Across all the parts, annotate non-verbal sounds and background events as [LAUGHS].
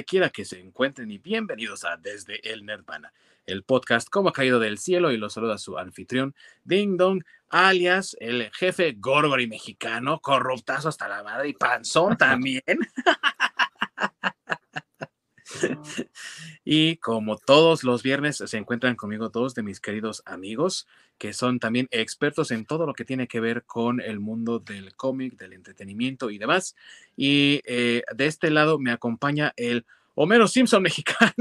quiera que se encuentren y bienvenidos a Desde el Nirvana, el podcast como ha caído del cielo y lo saluda su anfitrión Ding Dong, alias el jefe Gorgory mexicano, corruptazo hasta la madre y panzón también. [LAUGHS] [LAUGHS] y como todos los viernes se encuentran conmigo dos de mis queridos amigos que son también expertos en todo lo que tiene que ver con el mundo del cómic, del entretenimiento y demás. Y eh, de este lado me acompaña el Homero Simpson mexicano.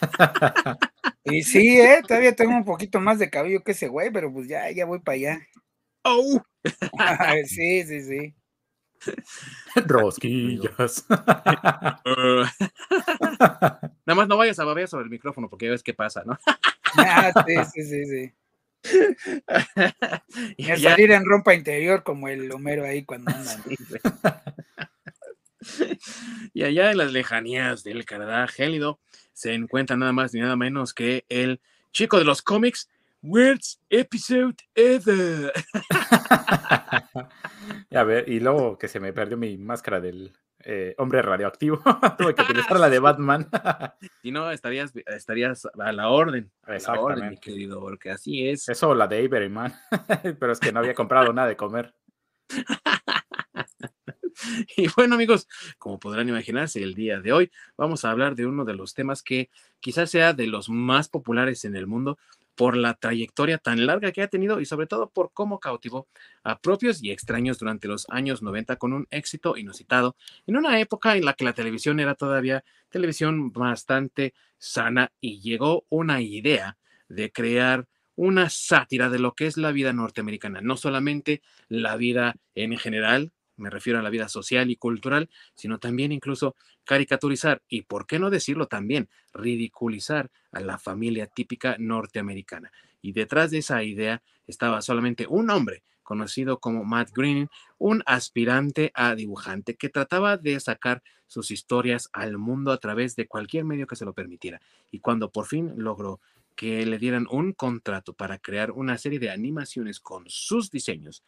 [LAUGHS] y sí, ¿eh? todavía tengo un poquito más de cabello que ese güey, pero pues ya, ya voy para allá. ¡Oh! [LAUGHS] sí, sí, sí. [LAUGHS] Rosquillas. [LAUGHS] [LAUGHS] Nada más no vayas a babear sobre el micrófono porque ya ves qué pasa, ¿no? ah, sí, sí, sí, sí. y a salir en rompa interior como el Homero ahí cuando andan. y allá en las lejanías del Canadá gélido se encuentra nada más ni nada menos que el chico de los cómics, Worst Episode Ever. [LAUGHS] a ver, y luego que se me perdió mi máscara del eh, hombre radioactivo. [LAUGHS] Tuve que utilizar la de Batman. [LAUGHS] si no, estarías, estarías a la orden. Exactamente. mi querido, porque así es. Eso, la de Avery Man. Pero es que no había comprado nada de comer. Y bueno, amigos, como podrán imaginarse, el día de hoy vamos a hablar de uno de los temas que quizás sea de los más populares en el mundo, por la trayectoria tan larga que ha tenido y sobre todo por cómo cautivó a propios y extraños durante los años 90 con un éxito inusitado en una época en la que la televisión era todavía televisión bastante sana y llegó una idea de crear una sátira de lo que es la vida norteamericana, no solamente la vida en general, me refiero a la vida social y cultural, sino también incluso caricaturizar y, por qué no decirlo también, ridiculizar a la familia típica norteamericana. Y detrás de esa idea estaba solamente un hombre conocido como Matt Groening, un aspirante a dibujante que trataba de sacar sus historias al mundo a través de cualquier medio que se lo permitiera. Y cuando por fin logró que le dieran un contrato para crear una serie de animaciones con sus diseños,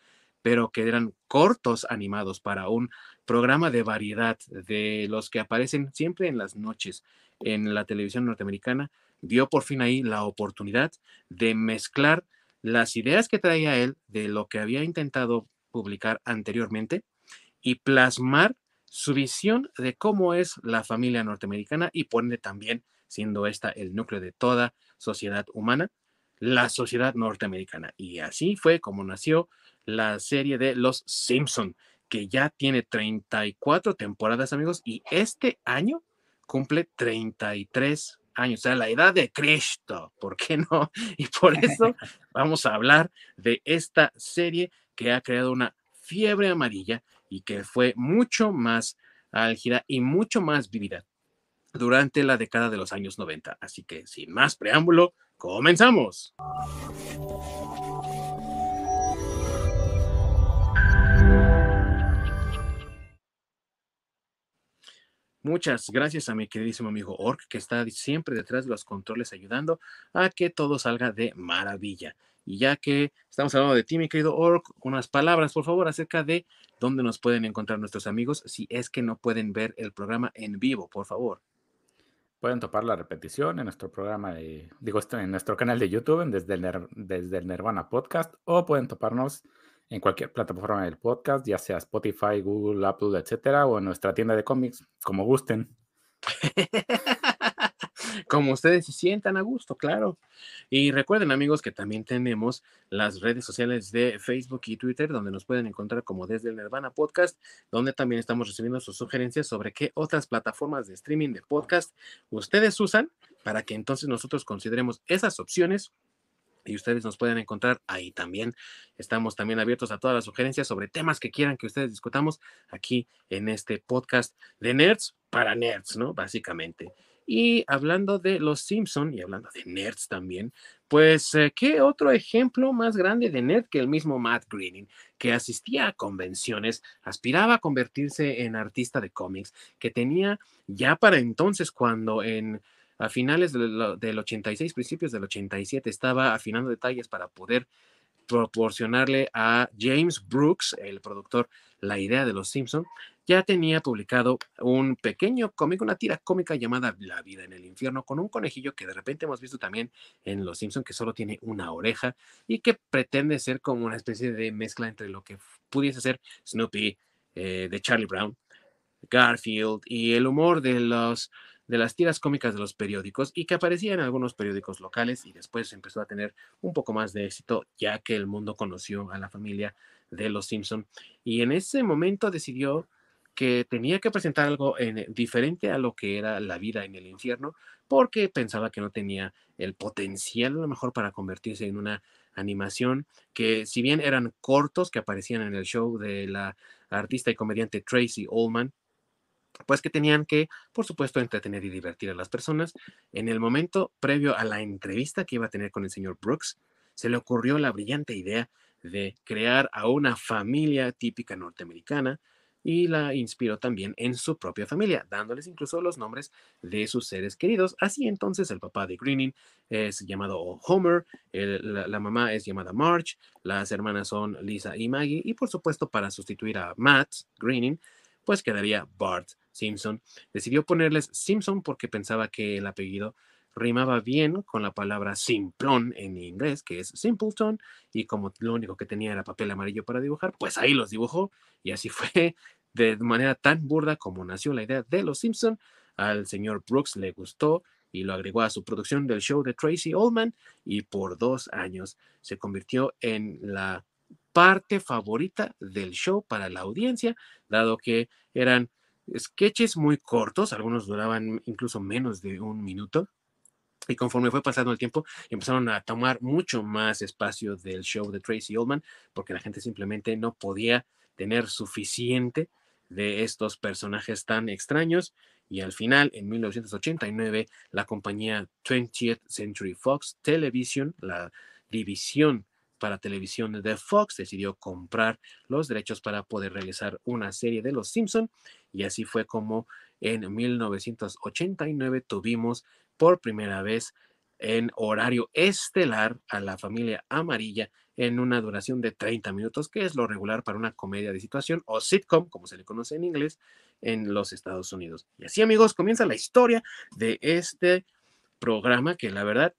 pero que eran cortos animados para un programa de variedad de los que aparecen siempre en las noches en la televisión norteamericana, dio por fin ahí la oportunidad de mezclar las ideas que traía él de lo que había intentado publicar anteriormente y plasmar su visión de cómo es la familia norteamericana y poner también, siendo esta el núcleo de toda sociedad humana, la sociedad norteamericana. Y así fue como nació la serie de Los Simpson, que ya tiene 34 temporadas, amigos, y este año cumple 33 años, o sea, la edad de Cristo, ¿por qué no? [LAUGHS] Y por eso [LAUGHS] vamos a hablar de esta serie que ha creado una fiebre amarilla y que fue mucho más álgida y mucho más vivida durante la década de los años 90. Así que sin más preámbulo, comenzamos. Muchas gracias a mi queridísimo amigo Ork, que está siempre detrás de los controles ayudando a que todo salga de maravilla. Y ya que estamos hablando de ti, mi querido Ork, unas palabras, por favor, acerca de dónde nos pueden encontrar nuestros amigos si es que no pueden ver el programa en vivo, por favor. Pueden topar la repetición en nuestro programa, digo, en nuestro canal de YouTube, desde el, desde el Nirvana Podcast, o pueden toparnos en cualquier plataforma del podcast, ya sea Spotify, Google, Apple, etcétera, o en nuestra tienda de cómics, como gusten. [LAUGHS] como ustedes se sientan a gusto, claro. Y recuerden, amigos, que también tenemos las redes sociales de Facebook y Twitter, donde nos pueden encontrar como desde el Nirvana Podcast, donde también estamos recibiendo sus sugerencias sobre qué otras plataformas de streaming de podcast ustedes usan para que entonces nosotros consideremos esas opciones y ustedes nos pueden encontrar ahí también. Estamos también abiertos a todas las sugerencias sobre temas que quieran que ustedes discutamos aquí en este podcast de nerds para nerds, ¿no? Básicamente. Y hablando de los Simpson y hablando de nerds también, pues, eh, ¿qué otro ejemplo más grande de nerd que el mismo Matt Groening, que asistía a convenciones, aspiraba a convertirse en artista de cómics, que tenía ya para entonces cuando en a finales del, 86, principios del 87, estaba afinando detalles para poder proporcionarle a James Brooks, el productor, la idea de Los Simpson, ya tenía publicado un pequeño cómic, una tira cómica llamada La vida en el infierno, con un conejillo que de repente hemos visto también en Los Simpson que solo tiene una oreja y que pretende ser como una especie de mezcla entre lo que pudiese ser Snoopy eh, de Charlie Brown, Garfield y el humor de los de las tiras cómicas de los periódicos y que aparecía en algunos periódicos locales y después empezó a tener un poco más de éxito ya que el mundo conoció a la familia de los Simpson. Y en ese momento decidió que tenía que presentar algo en, diferente a lo que era la vida en el infierno porque pensaba que no tenía el potencial a lo mejor para convertirse en una animación que si bien eran cortos que aparecían en el show de la artista y comediante Tracy Ullman pues que tenían que, por supuesto, entretener y divertir a las personas. En el momento previo a la entrevista que iba a tener con el señor Brooks, se le ocurrió la brillante idea de crear a una familia típica norteamericana y la inspiró también en su propia familia, dándoles incluso los nombres de sus seres queridos. Así entonces el papá de Greening es llamado Homer, la, la, mamá es llamada Marge, las hermanas son Lisa y Maggie, y por supuesto para sustituir a Matt Greening, pues quedaría Bart Simpson. Decidió ponerles Simpson porque pensaba que el apellido rimaba bien con la palabra simplón en inglés, que es simpleton, y como lo único que tenía era papel amarillo para dibujar, pues ahí los dibujó y así [LAUGHS] fue de manera tan burda como nació la idea de los Simpson. Al señor Brooks le gustó y lo agregó a su producción del show de Tracy Ullman y por dos años se convirtió en la parte favorita del show para la audiencia, dado que eran sketches muy cortos, algunos duraban incluso menos de un minuto. Y conforme fue pasando el tiempo, empezaron a tomar mucho más espacio del show de Tracy Ullman, porque la gente simplemente no podía tener suficiente de estos personajes tan extraños. Y al final, en 1989, la compañía 20th Century Fox Television, la división para televisión de Fox decidió comprar los derechos para poder realizar una serie de Los Simpson y así fue como en 1989 tuvimos por primera vez en horario estelar a la familia amarilla en una duración de 30 minutos, que es lo regular para una comedia de situación o sitcom, como se le conoce en inglés, en los Estados Unidos. Y así amigos, comienza la historia de este programa que la verdad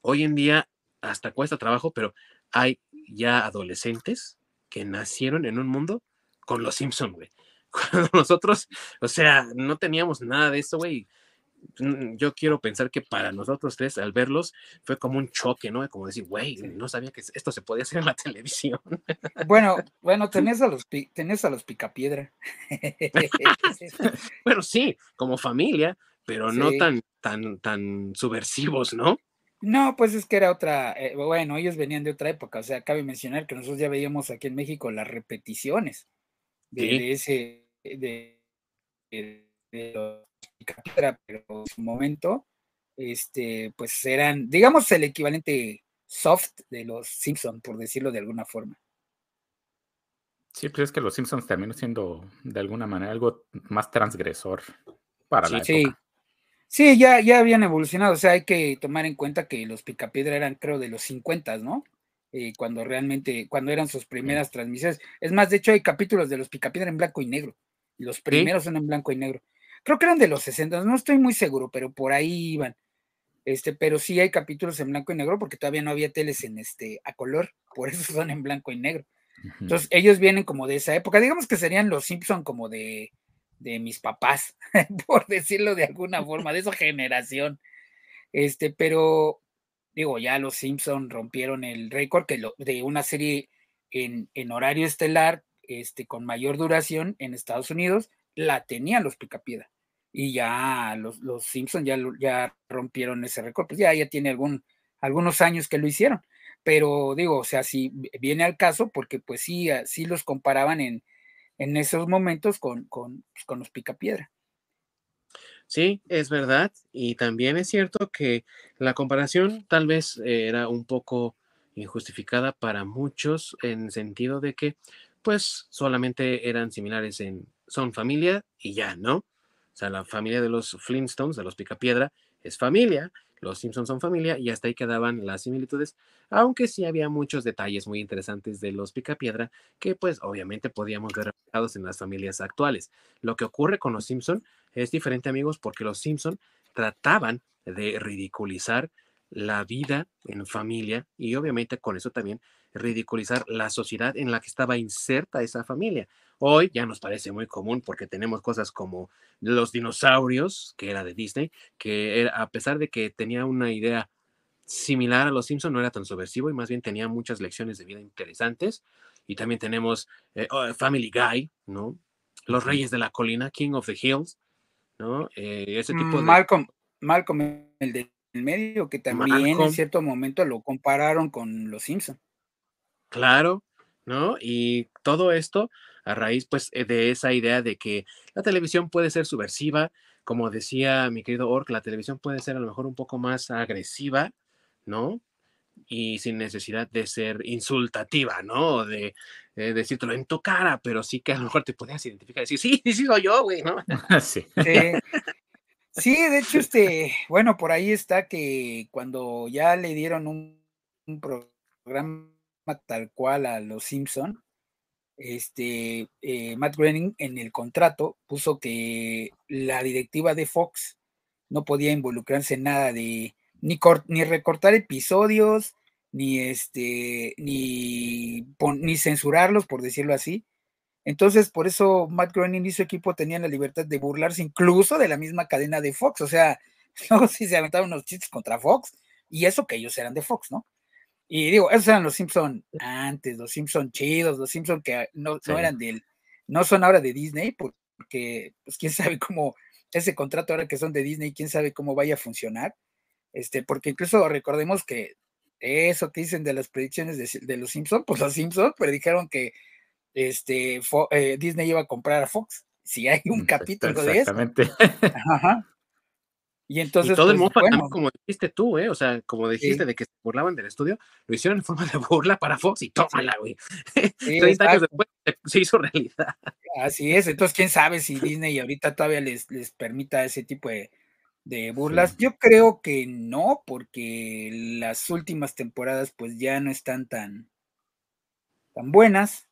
hoy en día hasta cuesta trabajo, pero hay ya adolescentes que nacieron en un mundo con los Simpson, güey. [LAUGHS] Cuando nosotros, o sea, no teníamos nada de eso, güey. Mm, yo quiero pensar que para nosotros tres, al verlos, fue como un choque, ¿no? Como decir, güey, no sabía que esto se podía hacer en la [LAUGHS] televisión. Bueno, bueno, tenés a los, tenés a los picapiedra. [LAUGHS] bueno, sí, como familia, pero no tan, tan, tan subversivos, ¿no? No, pues es que era otra, eh, bueno, ellos venían de otra época, o sea, cabe mencionar que nosotros ya veíamos aquí en México las repeticiones de, ese, de, de, pero en su momento, este, pues eran, digamos, el equivalente soft de los Simpsons, por decirlo de alguna forma. Sí, pues es que los Simpsons terminó siendo de alguna manera algo más transgresor para la época. Sí, ya, ya habían evolucionado. O sea, hay que tomar en cuenta que los Picapiedra eran, creo, de los 50, ¿no? Eh, cuando realmente, cuando eran sus primeras transmisiones. Es más, de hecho, hay capítulos de los Picapiedra en blanco y negro. Los primeros son en blanco y negro. Creo que eran de los 60, no estoy muy seguro, pero por ahí iban. Este, pero sí hay capítulos en blanco y negro porque todavía no había teles en este a color, por eso son en blanco y negro. Entonces, ellos vienen como de esa época, digamos que serían los Simpson como de de mis papás, [LAUGHS] por decirlo de alguna forma, de esa generación. Este, pero digo, ya los Simpson rompieron el récord que de una serie en, en, horario estelar, este, con mayor duración en Estados Unidos, la tenían los Picapiedra. Y ya los, los Simpson ya, ya rompieron ese récord, pues ya, ya tiene algún, algunos años que lo hicieron. Pero digo, o sea, si viene al caso, porque pues sí, sí los comparaban en, en esos momentos con, con, pues, con los picapiedra. Sí, es verdad. Y también es cierto que la comparación tal vez era un poco injustificada para muchos en sentido de que pues solamente eran similares en son familia y ya, ¿no? O sea, la familia de los Flintstones, de los Picapiedra, es familia. Los Simpsons son familia y hasta ahí quedaban las similitudes, aunque sí había muchos detalles muy interesantes de los Picapiedra que pues obviamente podíamos ver reflejados en las familias actuales. Lo que ocurre con los Simpson es diferente amigos porque los Simpson trataban de ridiculizar la vida en familia y obviamente con eso también ridiculizar la sociedad en la que estaba inserta esa familia. Hoy ya nos parece muy común porque tenemos cosas como los dinosaurios, que era de Disney, que era, a pesar de que tenía una idea similar a los Simpson, no era tan subversivo y más bien tenía muchas lecciones de vida interesantes. Y también tenemos eh, oh, Family Guy, ¿no? Los Reyes de la Colina, King of the Hills, ¿no? Eh, ese tipo de... Malcolm, Malcolm, el del medio, que también en cierto momento lo compararon con los Simpson. Claro, ¿no? Y todo esto a raíz, pues, eh, de esa idea de que la televisión puede ser subversiva, como decía mi querido Ork, la televisión puede ser a lo mejor un poco más agresiva, ¿no? Y sin necesidad de ser insultativa, ¿no? De eh, decírtelo en tu cara, pero sí que a lo mejor te podías identificar y decir, sí, sí soy yo, güey, ¿no? [LAUGHS] sí. sí. De hecho, este, bueno, por ahí está que cuando ya le dieron un, un programa tal cual a los Simpson, este, eh, Matt Groening en el contrato puso que la directiva de Fox no podía involucrarse en nada de ni, ni recortar episodios, ni este, ni, ni censurarlos, por decirlo así. Entonces, por eso Matt Groening y su equipo tenían la libertad de burlarse incluso de la misma cadena de Fox. O sea, [LAUGHS] luego sí se aventaron unos chistes contra Fox, y eso que ellos eran de Fox, ¿no? Y digo, esos eran los Simpson antes, los Simpson chidos, los Simpson que no, no eran del, no son ahora de Disney, porque pues quién sabe cómo ese contrato ahora que son de Disney, quién sabe cómo vaya a funcionar. Este, porque incluso recordemos que eso que dicen de las predicciones de, los Simpson, pues los Simpson predijeron que este, eh, Disney iba a comprar a Fox. Si hay un mm, capítulo de eso. Exactamente. Ajá. Y entonces. todo el pues, mundo, como dijiste tú, ¿eh? O sea, como dijiste de que se burlaban del estudio, lo hicieron en forma de burla para Fox y tómala, güey. [LAUGHS] 30 años después se hizo realidad. Así es, entonces quién sabe si Disney ahorita todavía les, les permita ese tipo de, burlas. Yo creo que no, porque las últimas temporadas pues ya no están tan, tan buenas.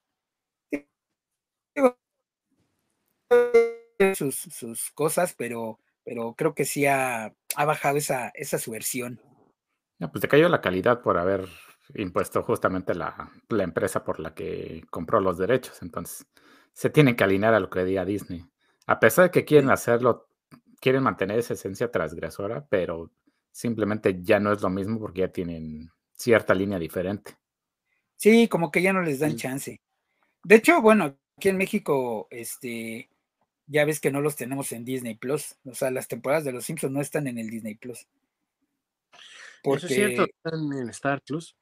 Sus, sus cosas, pero pero creo que sí ha, bajado esa, esa subversión. pues te cayó la calidad por haber impuesto justamente la, empresa por la que compró los derechos. Entonces, se tienen que alinear a lo que diga Disney. A pesar de que quieren hacerlo, quieren mantener esa esencia transgresora, pero simplemente ya no es lo mismo porque ya tienen cierta línea diferente. Sí, como que ya no les dan chance. De hecho, bueno, aquí en México, este, ya ves que no los tenemos en Disney Plus. O sea, las temporadas de Los Simpsons no están en el Disney Plus. Porque, Eso es cierto, están en Star Plus.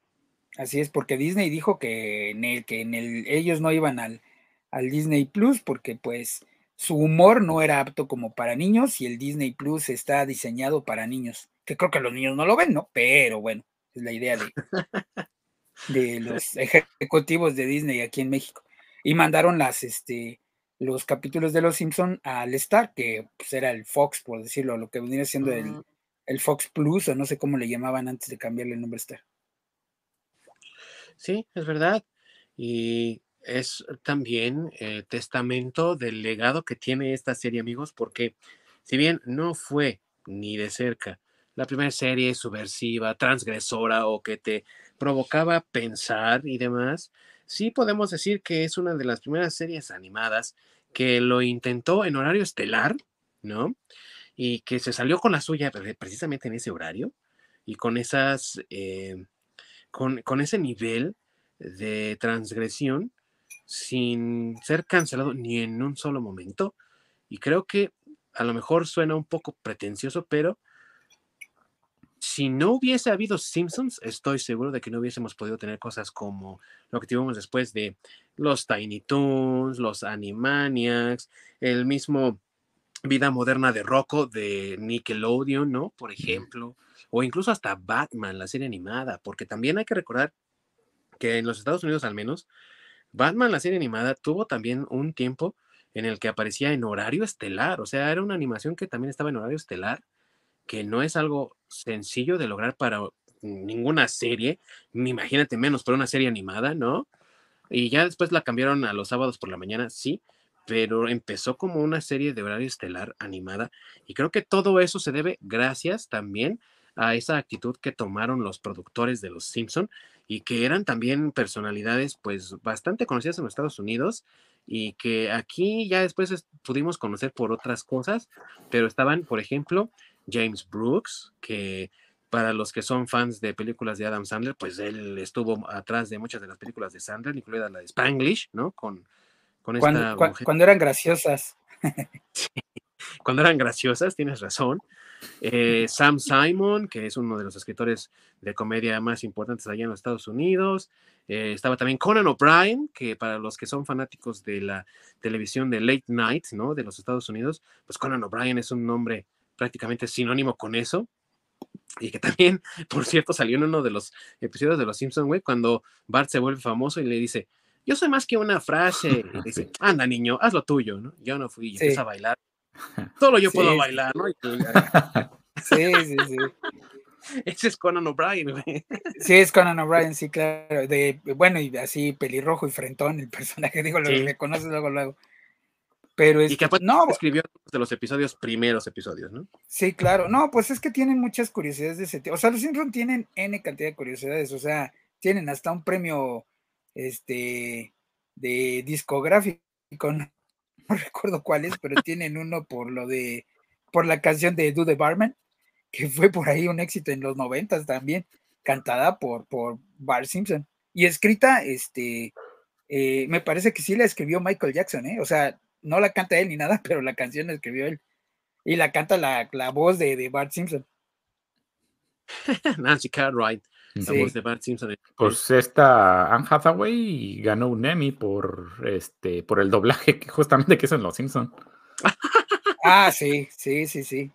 Así es, porque Disney dijo que en el, que en el, ellos no iban al, al Disney Plus porque pues su humor no era apto como para niños y el Disney Plus está diseñado para niños. Que creo que los niños no lo ven, ¿no? Pero bueno, es la idea de, [LAUGHS] de los ejecutivos de Disney aquí en México. Y mandaron las, este, los capítulos de Los Simpson al Star, que pues, era el Fox, por decirlo, lo que venía siendo el, el, Fox Plus, o no sé cómo le llamaban antes de cambiarle el nombre Star. Sí, es verdad. Y es también el testamento del legado que tiene esta serie, amigos, porque si bien no fue ni de cerca la primera serie subversiva, transgresora o que te provocaba pensar y demás, sí podemos decir que es una de las primeras series animadas que lo intentó en horario estelar, ¿no? Y que se salió con la suya precisamente en ese horario y con esas, eh, con, con ese nivel de transgresión sin ser cancelado ni en un solo momento. Y creo que a lo mejor suena un poco pretencioso, pero si no hubiese habido Simpsons, estoy seguro de que no hubiésemos podido tener cosas como lo que tuvimos después de los Tiny Toons, los Animaniacs, el mismo Vida Moderna de Rocco de Nickelodeon, ¿no? Por ejemplo, o incluso hasta Batman, la serie animada, porque también hay que recordar que en los Estados Unidos al menos, Batman, la serie animada, tuvo también un tiempo en el que aparecía en horario estelar, o sea, era una animación que también estaba en horario estelar que no es algo sencillo de lograr para ninguna serie, imagínate menos para una serie animada, ¿no? Y ya después la cambiaron a los sábados por la mañana, sí, pero empezó como una serie de horario estelar animada y creo que todo eso se debe gracias también a esa actitud que tomaron los productores de Los Simpson y que eran también personalidades pues bastante conocidas en los Estados Unidos y que aquí ya después pudimos conocer por otras cosas, pero estaban, por ejemplo, James Brooks, que para los que son fans de películas de Adam Sandler, pues él estuvo atrás de muchas de las películas de Sandler, incluida la de Spanglish, ¿no? Con, con cuando, cuando eran graciosas. [LAUGHS] cuando eran graciosas, tienes razón. Eh, Sam Simon, que es uno de los escritores de comedia más importantes allá en los Estados Unidos. Eh, estaba también Conan O'Brien, que para los que son fanáticos de la televisión de Late Night, ¿no? De los Estados Unidos, pues Conan O'Brien es un nombre prácticamente sinónimo con eso. Y que también, [LAUGHS] por cierto, salió en uno de los episodios de Los Simpsons, güey, cuando Bart se vuelve famoso y le dice, yo soy más que una frase. [LAUGHS] Y dice, anda niño, haz lo tuyo, ¿no? Yo no fui y empieza a bailar [LAUGHS] Solo yo puedo bailar, ¿no? sí, sí, sí. Ese es Conan O'Brien, güey. Sí, es Conan O'Brien, sí, claro. De, bueno, y así pelirrojo y frentón el personaje, digo, lo sí. reconoces luego, luego. Pero es, y que no, escribió de los episodios, primeros episodios, ¿no? Sí, claro. No, pues es que tienen muchas curiosidades de ese tipo. O sea, los Simpsons tienen N cantidad de curiosidades. O sea, tienen hasta un premio este de discográfico, [LAUGHS] no recuerdo cuál es, pero tienen uno por lo de, por la canción de Do the Barman, que fue por ahí un éxito en los noventas también, cantada por, por Bart Simpson. Y escrita, este, eh, me parece que sí la escribió Michael Jackson, ¿eh? O sea, no la canta él ni nada, pero la canción la escribió él. Y la canta la, la voz de, de Bart Simpson. [LAUGHS] Nancy Cartwright. La voz de Bart Simpson. Pues esta Anne Hathaway ganó un Emmy por este por el doblaje que justamente que hizo en Los Simpsons. [LAUGHS] ah, sí, sí, sí, sí.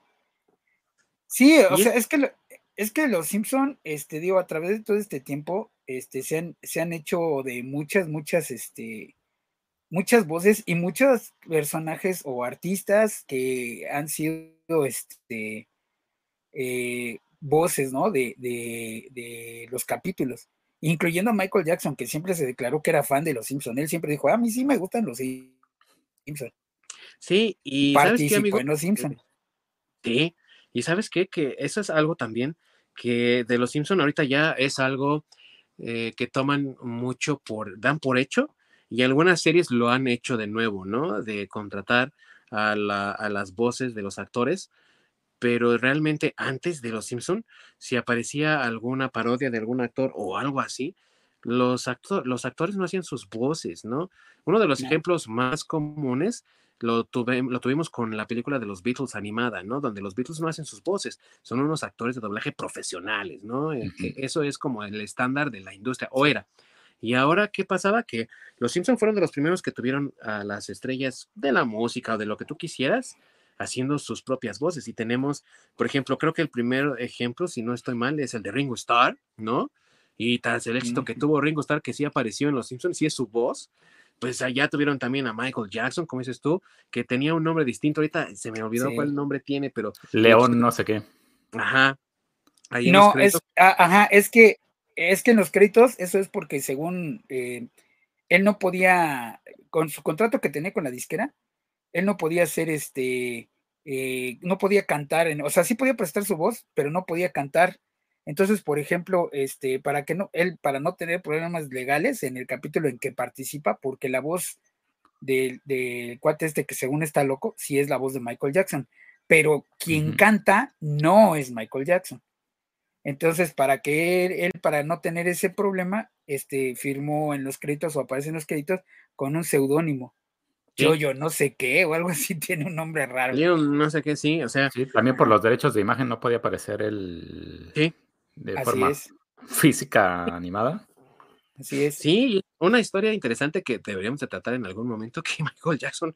Sí, o sea, es que es que los Simpson, este, digo, a través de todo este tiempo, este, se han, se han hecho de muchas, muchas, este, muchas voces y muchos personajes o artistas que han sido, este, eh, voces, ¿no? De, de, los capítulos, incluyendo a Michael Jackson, que siempre se declaró que era fan de los Simpsons. Él siempre dijo, a mí sí me gustan los Simpsons. Sí, y ¿sabes qué, amigo? en los Simpsons. Sí, y ¿sabes qué? Que eso es algo también que de los Simpsons ahorita ya es algo eh, que toman mucho por, dan por hecho, y algunas series lo han hecho de nuevo, ¿no? De contratar a, la, a las voces de los actores pero realmente antes de Los Simpson, si aparecía alguna parodia de algún actor o algo así, los, los actores no hacían sus voces, ¿no? Uno de los ejemplos más comunes lo, lo tuvimos con la película de los Beatles animada, ¿no? Donde los Beatles no hacen sus voces, son unos actores de doblaje profesionales, ¿no? Eh, eso es como el estándar de la industria, o era. Y ahora, ¿qué pasaba? Que los Simpson fueron de los primeros que tuvieron a las estrellas de la música o de lo que tú quisieras, haciendo sus propias voces. Y tenemos, por ejemplo, creo que el primer ejemplo, si no estoy mal, es el de Ringo Starr, ¿no? Y tras el éxito que tuvo Ringo Starr, que sí apareció en Los Simpsons, sí es su voz, pues allá tuvieron también a Michael Jackson, como dices tú, que tenía un nombre distinto. Ahorita se me olvidó cuál nombre tiene, pero. León, no sé qué. Ajá. no, es, ajá, es que, es que en los créditos, eso es porque según eh, él no podía, con su contrato que tenía con la disquera, él no podía ser este, eh, no podía cantar, en, o sea, sí podía prestar su voz, pero no podía cantar. Entonces, por ejemplo, este, para que no, él, para no tener problemas legales en el capítulo en que participa, porque la voz del, cuate este que según está loco, sí es la voz de Michael Jackson, pero quien canta no es Michael Jackson. Entonces, para que él, él, para no tener ese problema, este, firmó en los créditos o aparece en los créditos con un seudónimo yo, yo no sé qué, o algo así, [LAUGHS] tiene un nombre raro. Yo no sé qué, sí, o sea. Sí, también por los derechos de imagen no podía aparecer el. Sí. De forma física animada. Así es. Sí, una historia interesante que deberíamos de tratar en algún momento, [LAUGHS] que Michael Jackson,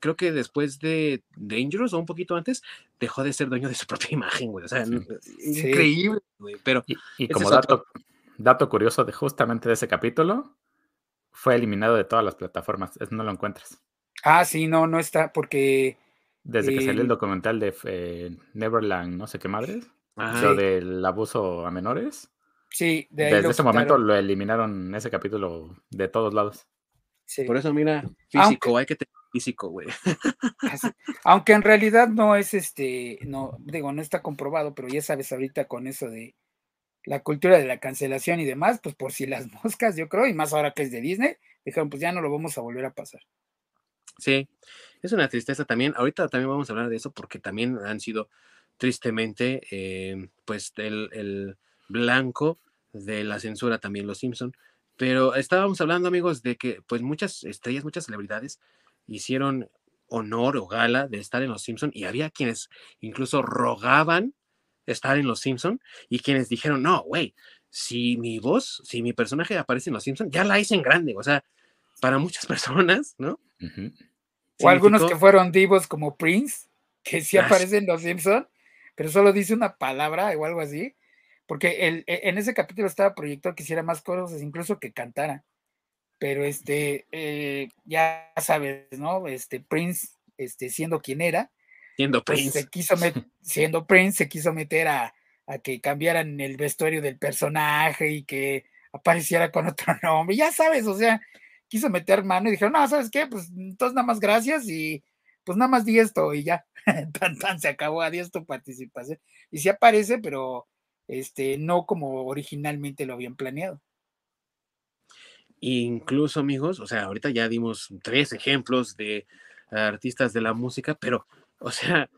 creo que después de Dangerous o un poquito antes, dejó de ser dueño de su [LAUGHS] propia imagen, güey. O sea, increíble, güey. Pero y, como dato, dato curioso de justamente de ese capítulo, fue eliminado de todas las plataformas, no lo encuentras. Ah, sí, no, no está, porque Desde que salió el documental de eh, Neverland, no sé qué madres, lo Sí. del abuso a menores. Sí, de ahí Desde ese momento lo eliminaron ese capítulo de todos lados. sí. Por eso, mira, Aunque- físico, hay que tener físico, güey. [LAUGHS] Aunque en realidad no es este, no, digo, no está comprobado, pero ya sabes ahorita con eso de la cultura de la cancelación y demás, pues por si las [LAUGHS] moscas, yo creo, y más ahora que es de Disney, dijeron, pues ya no lo vamos a volver a pasar. Sí, es una tristeza también. Ahorita también vamos a hablar de eso porque también han sido tristemente, eh, pues, el, el blanco de la censura también los Simpson. Pero estábamos hablando, amigos, de que pues muchas estrellas, muchas celebridades hicieron honor o gala de estar en los Simpson y había quienes incluso rogaban estar en los Simpson y quienes dijeron, no, güey, si mi voz, si mi personaje aparece en los Simpson, ya la hice en grande. O sea, para muchas [LAUGHS] personas, ¿no? O algunos que fueron divos como Prince, que sí Ah, sí. aparecen en Los Simpson, pero solo dice una palabra o algo así. Porque el, e- en ese capítulo estaba proyectado que hiciera más cosas, incluso que cantara. Pero este, eh, ya sabes, ¿no? Este Prince, este, siendo quien era, siendo pues Prince. se quiso [LAUGHS] siendo Prince, se quiso meter a, a que cambiaran el vestuario del personaje y que apareciera con [LAUGHS] otro nombre. Ya sabes, o sea, quiso meter mano y dijeron, no, ¿sabes qué? Pues entonces nada más gracias y pues nada más di esto y ya. [LAUGHS] tan tan se acabó, adiós tu participación. Y sí aparece, pero este, no como originalmente lo habían planeado. Incluso, amigos, o sea, ahorita ya dimos tres ejemplos de artistas de la música, pero, o sea,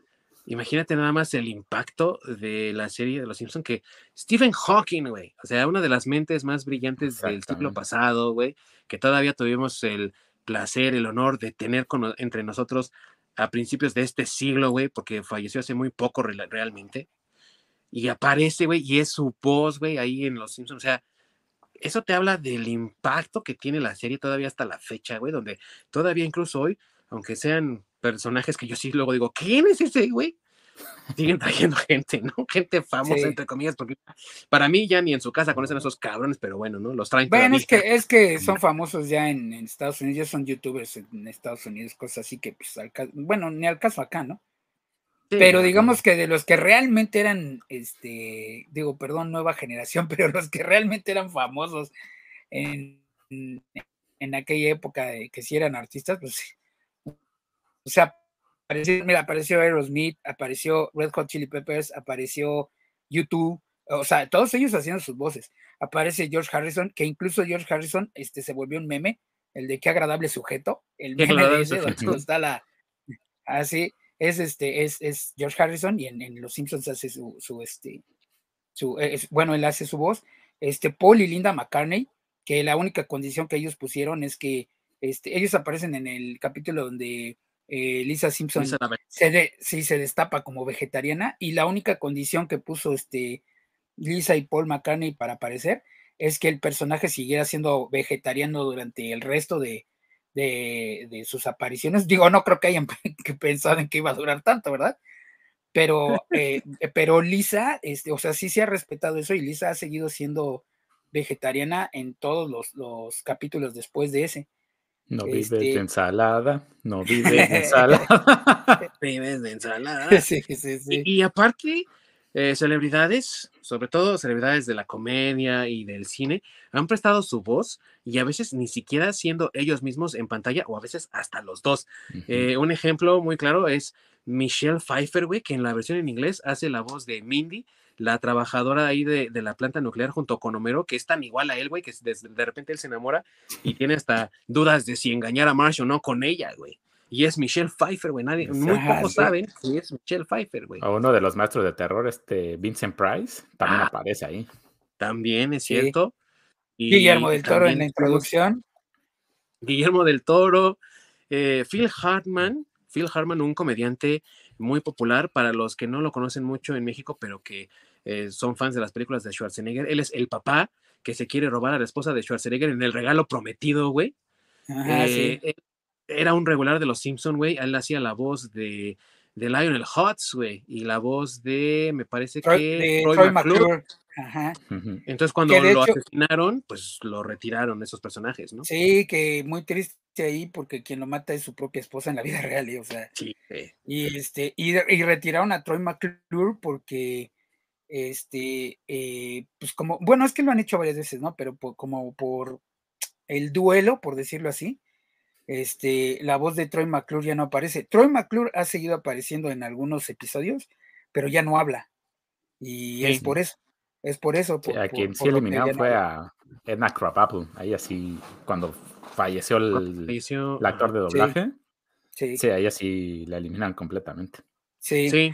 imagínate nada más el impacto de la serie de Los Simpson que Stephen Hawking, güey, o sea, una de las mentes más brillantes del siglo pasado, güey, que todavía tuvimos el placer, el honor de tener con, entre nosotros a principios de este siglo, güey, porque falleció hace muy poco realmente. Y aparece, güey, y es su voz, güey, ahí en Los Simpsons. O sea, eso te habla del impacto que tiene la serie todavía hasta la fecha, güey, donde todavía incluso hoy, aunque sean personajes que yo sí luego digo, ¿quién es ese, güey? Siguen trayendo [LAUGHS] gente, ¿no? Gente famosa, Sí. entre comillas, porque para mí ya ni en su casa conocen a esos cabrones, pero bueno, ¿no? Los traen Bueno, es que, es que son famosos ya en, en Estados Unidos, ya son youtubers en Estados Unidos, cosas así que, pues, al bueno, ni al caso acá, ¿no? Sí, Pero digamos que de los que realmente eran, este, digo, perdón, nueva generación, [LAUGHS] pero los que realmente eran famosos en, en- aquella época de que sí eran artistas, pues, o sea, apareció, mira, apareció Aerosmith, apareció Red Hot Chili Peppers, apareció YouTube, o sea, todos ellos haciendo sus voces. Aparece George Harrison, que incluso George Harrison, este, se volvió un meme, el de qué agradable sujeto, el meme de ese, donde está la, así, es este, es, es George Harrison y en, en Los Simpsons hace su, su este, su, eh, es- bueno, él hace su voz, este, Paul y Linda McCartney, que la única condición que ellos pusieron es que este, ellos aparecen en el capítulo donde eh, Lisa Simpson Lisa se, de- sí, se destapa como vegetariana y la única condición que puso este, Lisa y Paul McCartney para aparecer es que el personaje siguiera siendo vegetariano durante el resto de, de, de sus apariciones. Digo, no creo que hayan [LAUGHS] que pensado en que iba a durar tanto, ¿verdad? Pero, [LAUGHS] eh, pero Lisa, este, o sea, sí se ha respetado eso y Lisa ha seguido siendo vegetariana en todos los, los capítulos después de ese. No vives Este- de ensalada, no [LAUGHS] vives de ensalada. Bebes de ensalada. sí, sí, sí. Y, y aparte, eh, celebridades, sobre todo celebridades de la comedia y del cine, han prestado su voz y a veces ni siquiera siendo ellos mismos en pantalla o a veces hasta los dos. Eh, un ejemplo muy claro es Michelle Pfeiffer, güey, que en la versión en inglés hace la voz de Mindy, la trabajadora ahí de, de la planta nuclear junto con Homero, que es tan igual a él, güey, que de, de repente él se enamora y tiene hasta dudas de si engañar a Marsh o no con ella, güey. Y es Michelle Pfeiffer, güey. Nadie, muy pocos saben que es Michelle Pfeiffer, güey. O uno de los maestros de terror, este Vincent Price, también Ah. aparece ahí. También es Sí. cierto. Y Guillermo del Toro en la introducción. Guillermo del Toro, eh, Phil Hartman, Phil Hartman, un comediante muy popular para los que no lo conocen mucho en México, pero que eh, son fans de las películas de Schwarzenegger. Él es el papá que se quiere robar a la esposa de Schwarzenegger en el regalo prometido, güey. Ajá. Eh, Era un regular de los Simpson, güey. Él hacía la voz de, de Lionel Hutz, güey, y la voz de, me parece Troy- que de Troy Troy McClure. McClure. Ajá. Entonces, cuando lo hecho- asesinaron, pues lo retiraron esos personajes, ¿no? Sí, que muy triste ahí porque quien lo mata es su propia esposa en la vida [LAUGHS] real, y, o sea, Sí, eh, y este, y, y retiraron a Troy McClure porque este, eh, pues como, bueno, es que lo han hecho varias veces, ¿no? Pero por- como por el duelo, por decirlo así, este, la voz de Troy McClure ya no aparece. Troy McClure ha seguido apareciendo en algunos episodios, pero ya no habla. Y es Sí. por eso, es por eso. Sí, por- a por- quien sí por lo que eliminaron no fue a Edna Krabappel. Ahí así, cuando falleció el, falleció, el actor de Sí. doblaje, Sí, sí, ahí así la eliminan completamente. sí. Sí,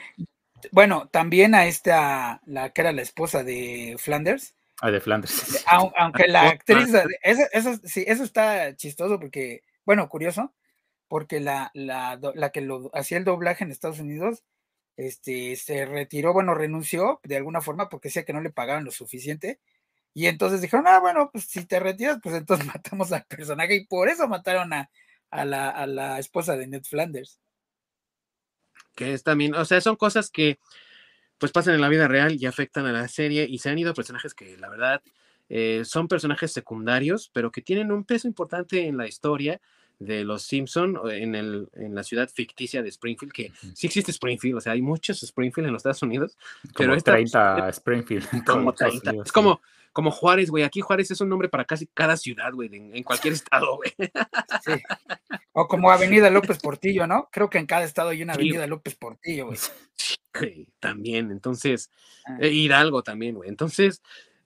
Bueno, también a esta, la que era la esposa de Flanders, Ah, de Flanders. Au- aunque la [LAUGHS] actriz, eso, eso, sí, eso está chistoso porque, bueno, curioso, porque la, la, la que lo hacía el doblaje en Estados Unidos, este, se retiró, bueno, renunció de alguna forma porque decía que no le pagaban lo suficiente. Y entonces dijeron, ah, bueno, pues si te retiras, pues entonces [LAUGHS] matamos al personaje. Y por eso mataron a, a la, a la esposa de Ned Flanders. que es también, o sea, son cosas que pues pasan en la vida real y afectan a la serie y se han ido personajes que la verdad eh, son personajes secundarios, pero que tienen un peso importante en la historia de los Simpson en, el, en la ciudad ficticia de Springfield, que sí existe Springfield, o sea, hay muchos Springfield en los Estados Unidos, pero [LAUGHS] Como esta 30 Springfield. como los Estados 30. Unidos, Es sí. como, como Juárez, güey. Aquí Juárez es un nombre para casi cada ciudad, güey, en, en cualquier estado, güey. Sí. [LAUGHS] O como Avenida López Portillo, ¿no? Creo que en cada estado hay una Sí. Avenida López Portillo, güey. Güey, También, entonces, Ah. eh, Hidalgo también, güey. Entonces,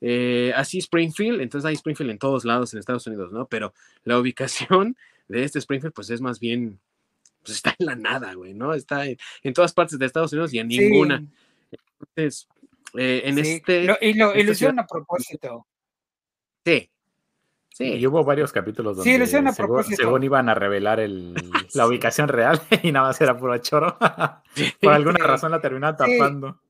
eh, así Springfield, entonces hay Springfield en todos lados en Estados Unidos, ¿no? Pero la [LAUGHS] ubicación de este Springfield, pues es más bien, pues está en la nada, güey, ¿no? Está en, en todas partes de Estados Unidos y en ninguna. Entonces, eh, en sí. este, Lo- y lo, y lo hicieron a propósito. sí, Y sí, hubo varios capítulos donde Sí, según, iban a revelar el, [LAUGHS] la ubicación real [LAUGHS] y nada más era puro choro. Por alguna Sí. razón la terminaron Sí. tapando.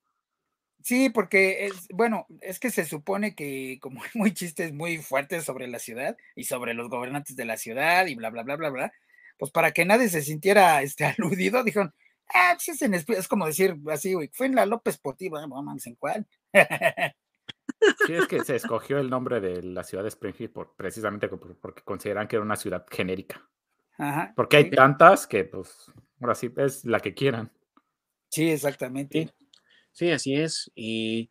Sí, porque es, bueno, es que se supone que como hay muy chistes muy fuertes sobre la ciudad y sobre los gobernantes de la ciudad y bla, bla, bla, bla, bla, pues para que nadie se sintiera este, [LAUGHS] aludido, dijeron, ah, pues es, en Esp-", es como decir así, güey, fue en la López Portiva, no mames, ¿en cuál? [LAUGHS] Sí, es que se escogió el nombre de la ciudad de Springfield por, precisamente por- porque consideran que era una ciudad genérica. Ajá, Porque hay sí, tantas que, pues, ahora sí es la que quieran. sí, exactamente. sí, así es. Y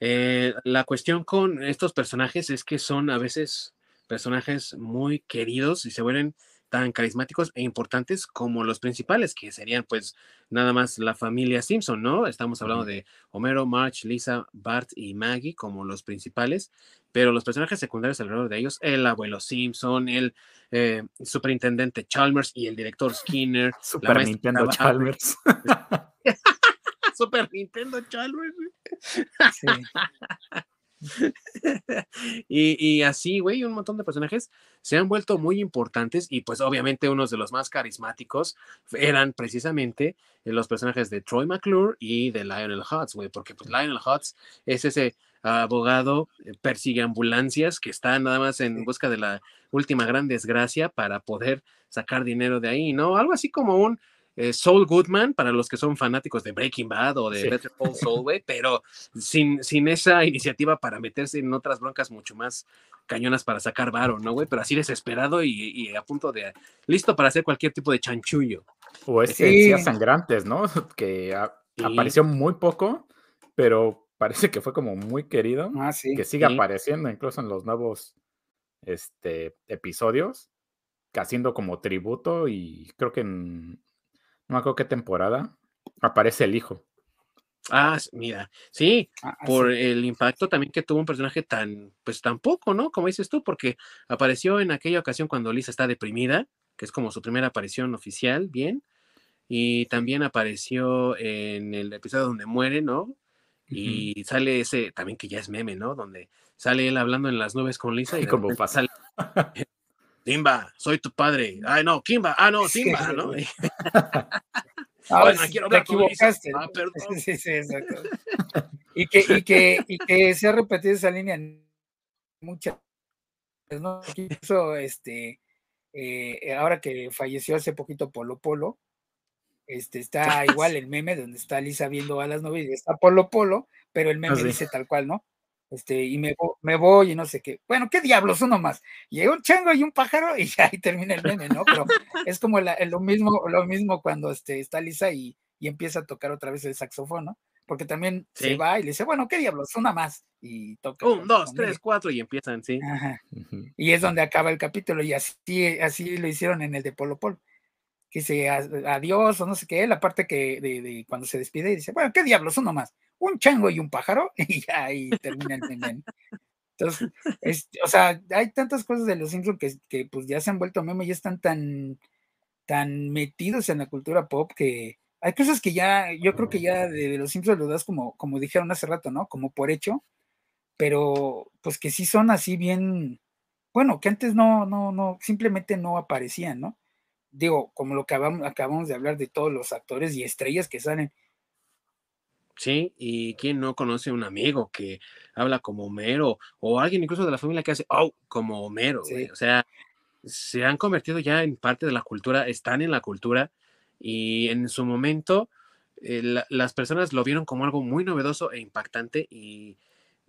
eh, la cuestión con estos personajes es que son a veces personajes muy queridos y se vuelven tan carismáticos e importantes como los principales, que serían pues nada más la familia Simpson, ¿no? Estamos hablando de Homero, Marge, Lisa, Bart y Maggie como los principales, pero los personajes secundarios alrededor de ellos, el abuelo Simpson, el eh, superintendente Chalmers y el director Skinner, Super Nintendo. Chalmers. [LAUGHS] [LAUGHS] Super Nintendo Chalmers. Sí. [LAUGHS] y, y así, güey, un montón de personajes se han vuelto muy importantes y pues obviamente unos de los más carismáticos eran precisamente los personajes de Troy McClure y de Lionel Hutz, güey, porque pues Lionel Hutz es ese abogado eh, persigue ambulancias que está nada más en busca de la última gran desgracia para poder sacar dinero de ahí, ¿no? Algo así como un eh, Saul Goodman para los que son fanáticos de Breaking Bad o de Sí. Better Call [LAUGHS] Saul, güey, pero sin, sin esa iniciativa para meterse en otras broncas mucho más cañonas para sacar varo, ¿no, güey? Pero así desesperado y, y a punto de, listo para hacer cualquier tipo de chanchullo. O este Sí. Encías Sangrantes, ¿no? [LAUGHS] Que a- Sí. apareció muy poco, pero parece que fue como muy querido. Ah, sí. que sigue Sí. apareciendo incluso en los nuevos este, episodios, haciendo como tributo y creo que en, no me acuerdo qué temporada, aparece el hijo. Ah, mira, sí, Ah, ah, por sí. el impacto también que tuvo un personaje tan, pues tan poco, ¿no? Como dices tú, porque apareció en aquella ocasión cuando Lisa está deprimida, que es como su primera aparición oficial, bien, y también apareció en el episodio donde muere, ¿no? Y sale ese, también que ya es meme, ¿no? Donde sale él hablando en las nubes con Lisa y [LAUGHS] como pasa. sale, [LAUGHS] Simba, soy tu padre. Ay, no, Kimba, ah, no, Simba, ¿no? [LAUGHS] [LAUGHS] Ah, Bueno, sí, quiero te hablar Lisa. equivocaste. Ah, perdón. [LAUGHS] Sí, sí, exacto. Y que, y que, y que se ha repetido esa línea muchas, ¿no? Incluso, este, eh, ahora que falleció hace poquito Polo Polo, este, está igual el meme donde está Lisa viendo a las novias y está Polo Polo, pero el meme sí. dice tal cual, ¿no? Este, y me, me voy y no sé qué. Bueno, ¿qué diablos? Uno más. Llega un chango y un pájaro y ya ahí termina el meme, ¿no? Pero es como lo, mismo, lo mismo cuando este, está Lisa y, y, empieza a tocar otra vez el saxofón, ¿no? Porque también se va y le dice, bueno, ¿qué diablos? Una más. Y toca. Un, dos, tres, cuatro y empiezan, sí. Y es donde acaba el capítulo y así, así lo hicieron en el de Polo Polo dice adiós o no sé qué, la parte que de, cuando se despide y dice, bueno, ¿qué diablos? Uno más, un chango y un pájaro, [LAUGHS] y ya ahí termina el meme. Entonces, o sea, hay tantas cosas de los Simpsons que, que, pues ya se han vuelto meme y están tan, tan metidos en la cultura pop que hay cosas que ya, yo creo que ya de, los Simpsons lo das como, como dijeron hace rato, ¿no? Como por hecho, pero pues que sí son así bien, bueno, que antes no, no, no, simplemente no aparecían, ¿no? Digo, como lo que acabamos, de hablar de todos los actores y estrellas que salen. Sí, y quién no conoce un amigo que habla como Homero, o alguien incluso de la familia que hace, oh, como Homero, o sea, se han convertido ya en parte de la cultura, están en la cultura, y en su momento eh, las personas lo vieron como algo muy novedoso e impactante y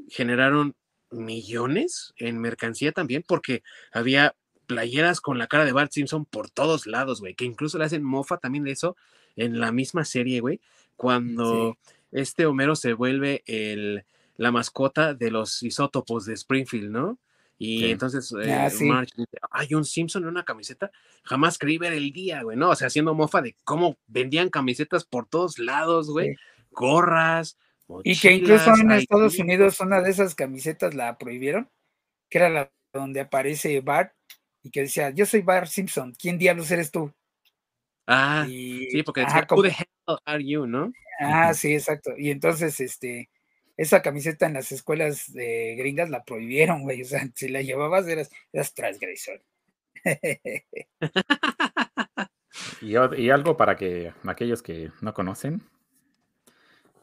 generaron millones en mercancía también, porque había playeras con la cara de Bart Simpson por todos lados, güey, que incluso le hacen mofa también de eso en la misma serie, güey, cuando este Homero se vuelve el, la mascota de los isótopos de Springfield, ¿no? Y entonces eh, ah, Marge dice, hay un Simpson en una camiseta, jamás creí ver el día, güey, ¿no? O sea, haciendo mofa de cómo vendían camisetas por todos lados, güey, gorras. y que incluso en Estados Unidos una de esas camisetas la prohibieron, que era la donde aparece Bart y que decía, yo soy Bart Simpson, ¿quién diablos eres tú? Ah, sí, porque decía, who the hell are you, ¿no? Ah, sí, exacto. Y entonces, este, esa camiseta en las escuelas de gringas la prohibieron, güey. O sea, [LAUGHS] si la llevabas eras, eras transgresor. [LAUGHS] y, y, algo para que aquellos que no conocen,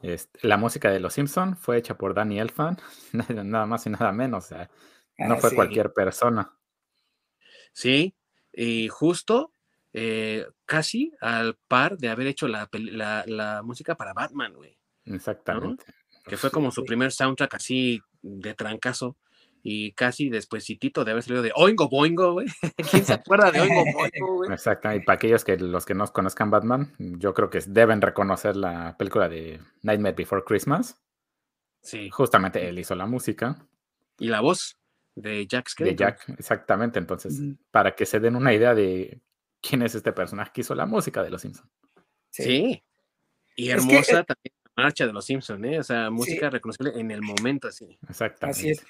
este, la música de Los Simpson fue hecha por Danny Elfan, [LAUGHS] nada más y nada menos. O sea, no ah, fue cualquier persona. Sí, y justo eh, casi al par de haber hecho la, música para Batman, güey. Exactamente. Que fue como su primer soundtrack así de trancazo y casi despuesitito de haber salido de Oingo Boingo, güey. [LAUGHS] ¿Quién se acuerda de Oingo Boingo, güey? Exacto, y para aquellos que los que no conozcan Batman, yo creo que deben reconocer la película de Nightmare Before Christmas. Sí. Justamente él hizo la música. Y la voz de Jack De Jack, exactamente. Entonces, para que se den una idea de quién es este personaje que hizo la música de Los Simpsons. Sí. Y hermosa eh también la marcha de Los Simpsons, ¿eh? O sea, música reconocible en el momento así. Exactamente. Así es.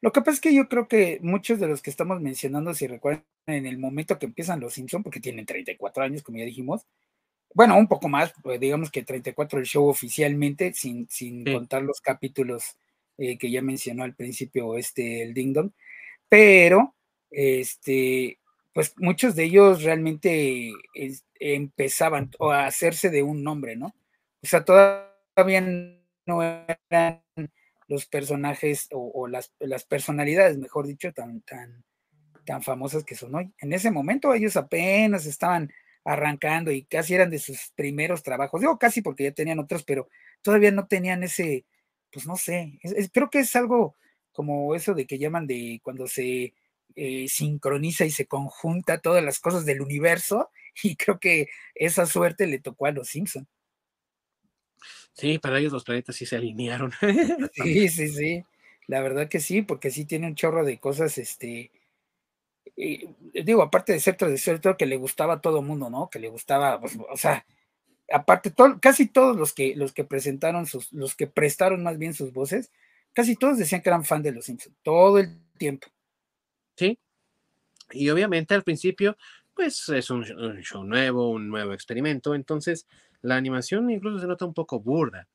Lo que pasa es que yo creo que muchos de los que estamos mencionando, si recuerdan, en el momento que empiezan Los Simpsons, porque tienen 34 años, como ya dijimos, bueno, un poco más, pues digamos que 34 el show oficialmente, sin, sin contar los capítulos eh, que ya mencionó al principio este, el Ding Dong, pero este, pues muchos de ellos realmente empezaban a hacerse de un nombre, ¿no? O sea, todavía no eran los personajes o, las, las, personalidades, mejor dicho, tan, tan, tan famosas que son hoy. En ese momento ellos apenas estaban arrancando y casi eran de sus primeros trabajos, digo casi porque ya tenían otros, pero todavía no tenían ese, pues no sé, creo que es algo como eso de que llaman de cuando se eh, sincroniza y se conjunta todas las cosas del universo, [LAUGHS] y creo que esa suerte le tocó a los Simpson. Sí, para ellos los planetas sí se alinearon. [LAUGHS] [LAUGHS] sí, sí, sí. La verdad que sí, porque sí tiene un chorro de cosas, este, digo, aparte de ser tradicional, que le gustaba a todo mundo, ¿no? Que le gustaba, pues, o sea, aparte, casi todos los que, los que presentaron sus, los que prestaron más bien sus voces, casi todos decían que eran fan de los Simpsons, todo el tiempo. Sí. Y obviamente al principio, pues es un, show nuevo, un nuevo experimento, entonces la animación incluso se nota un poco burda.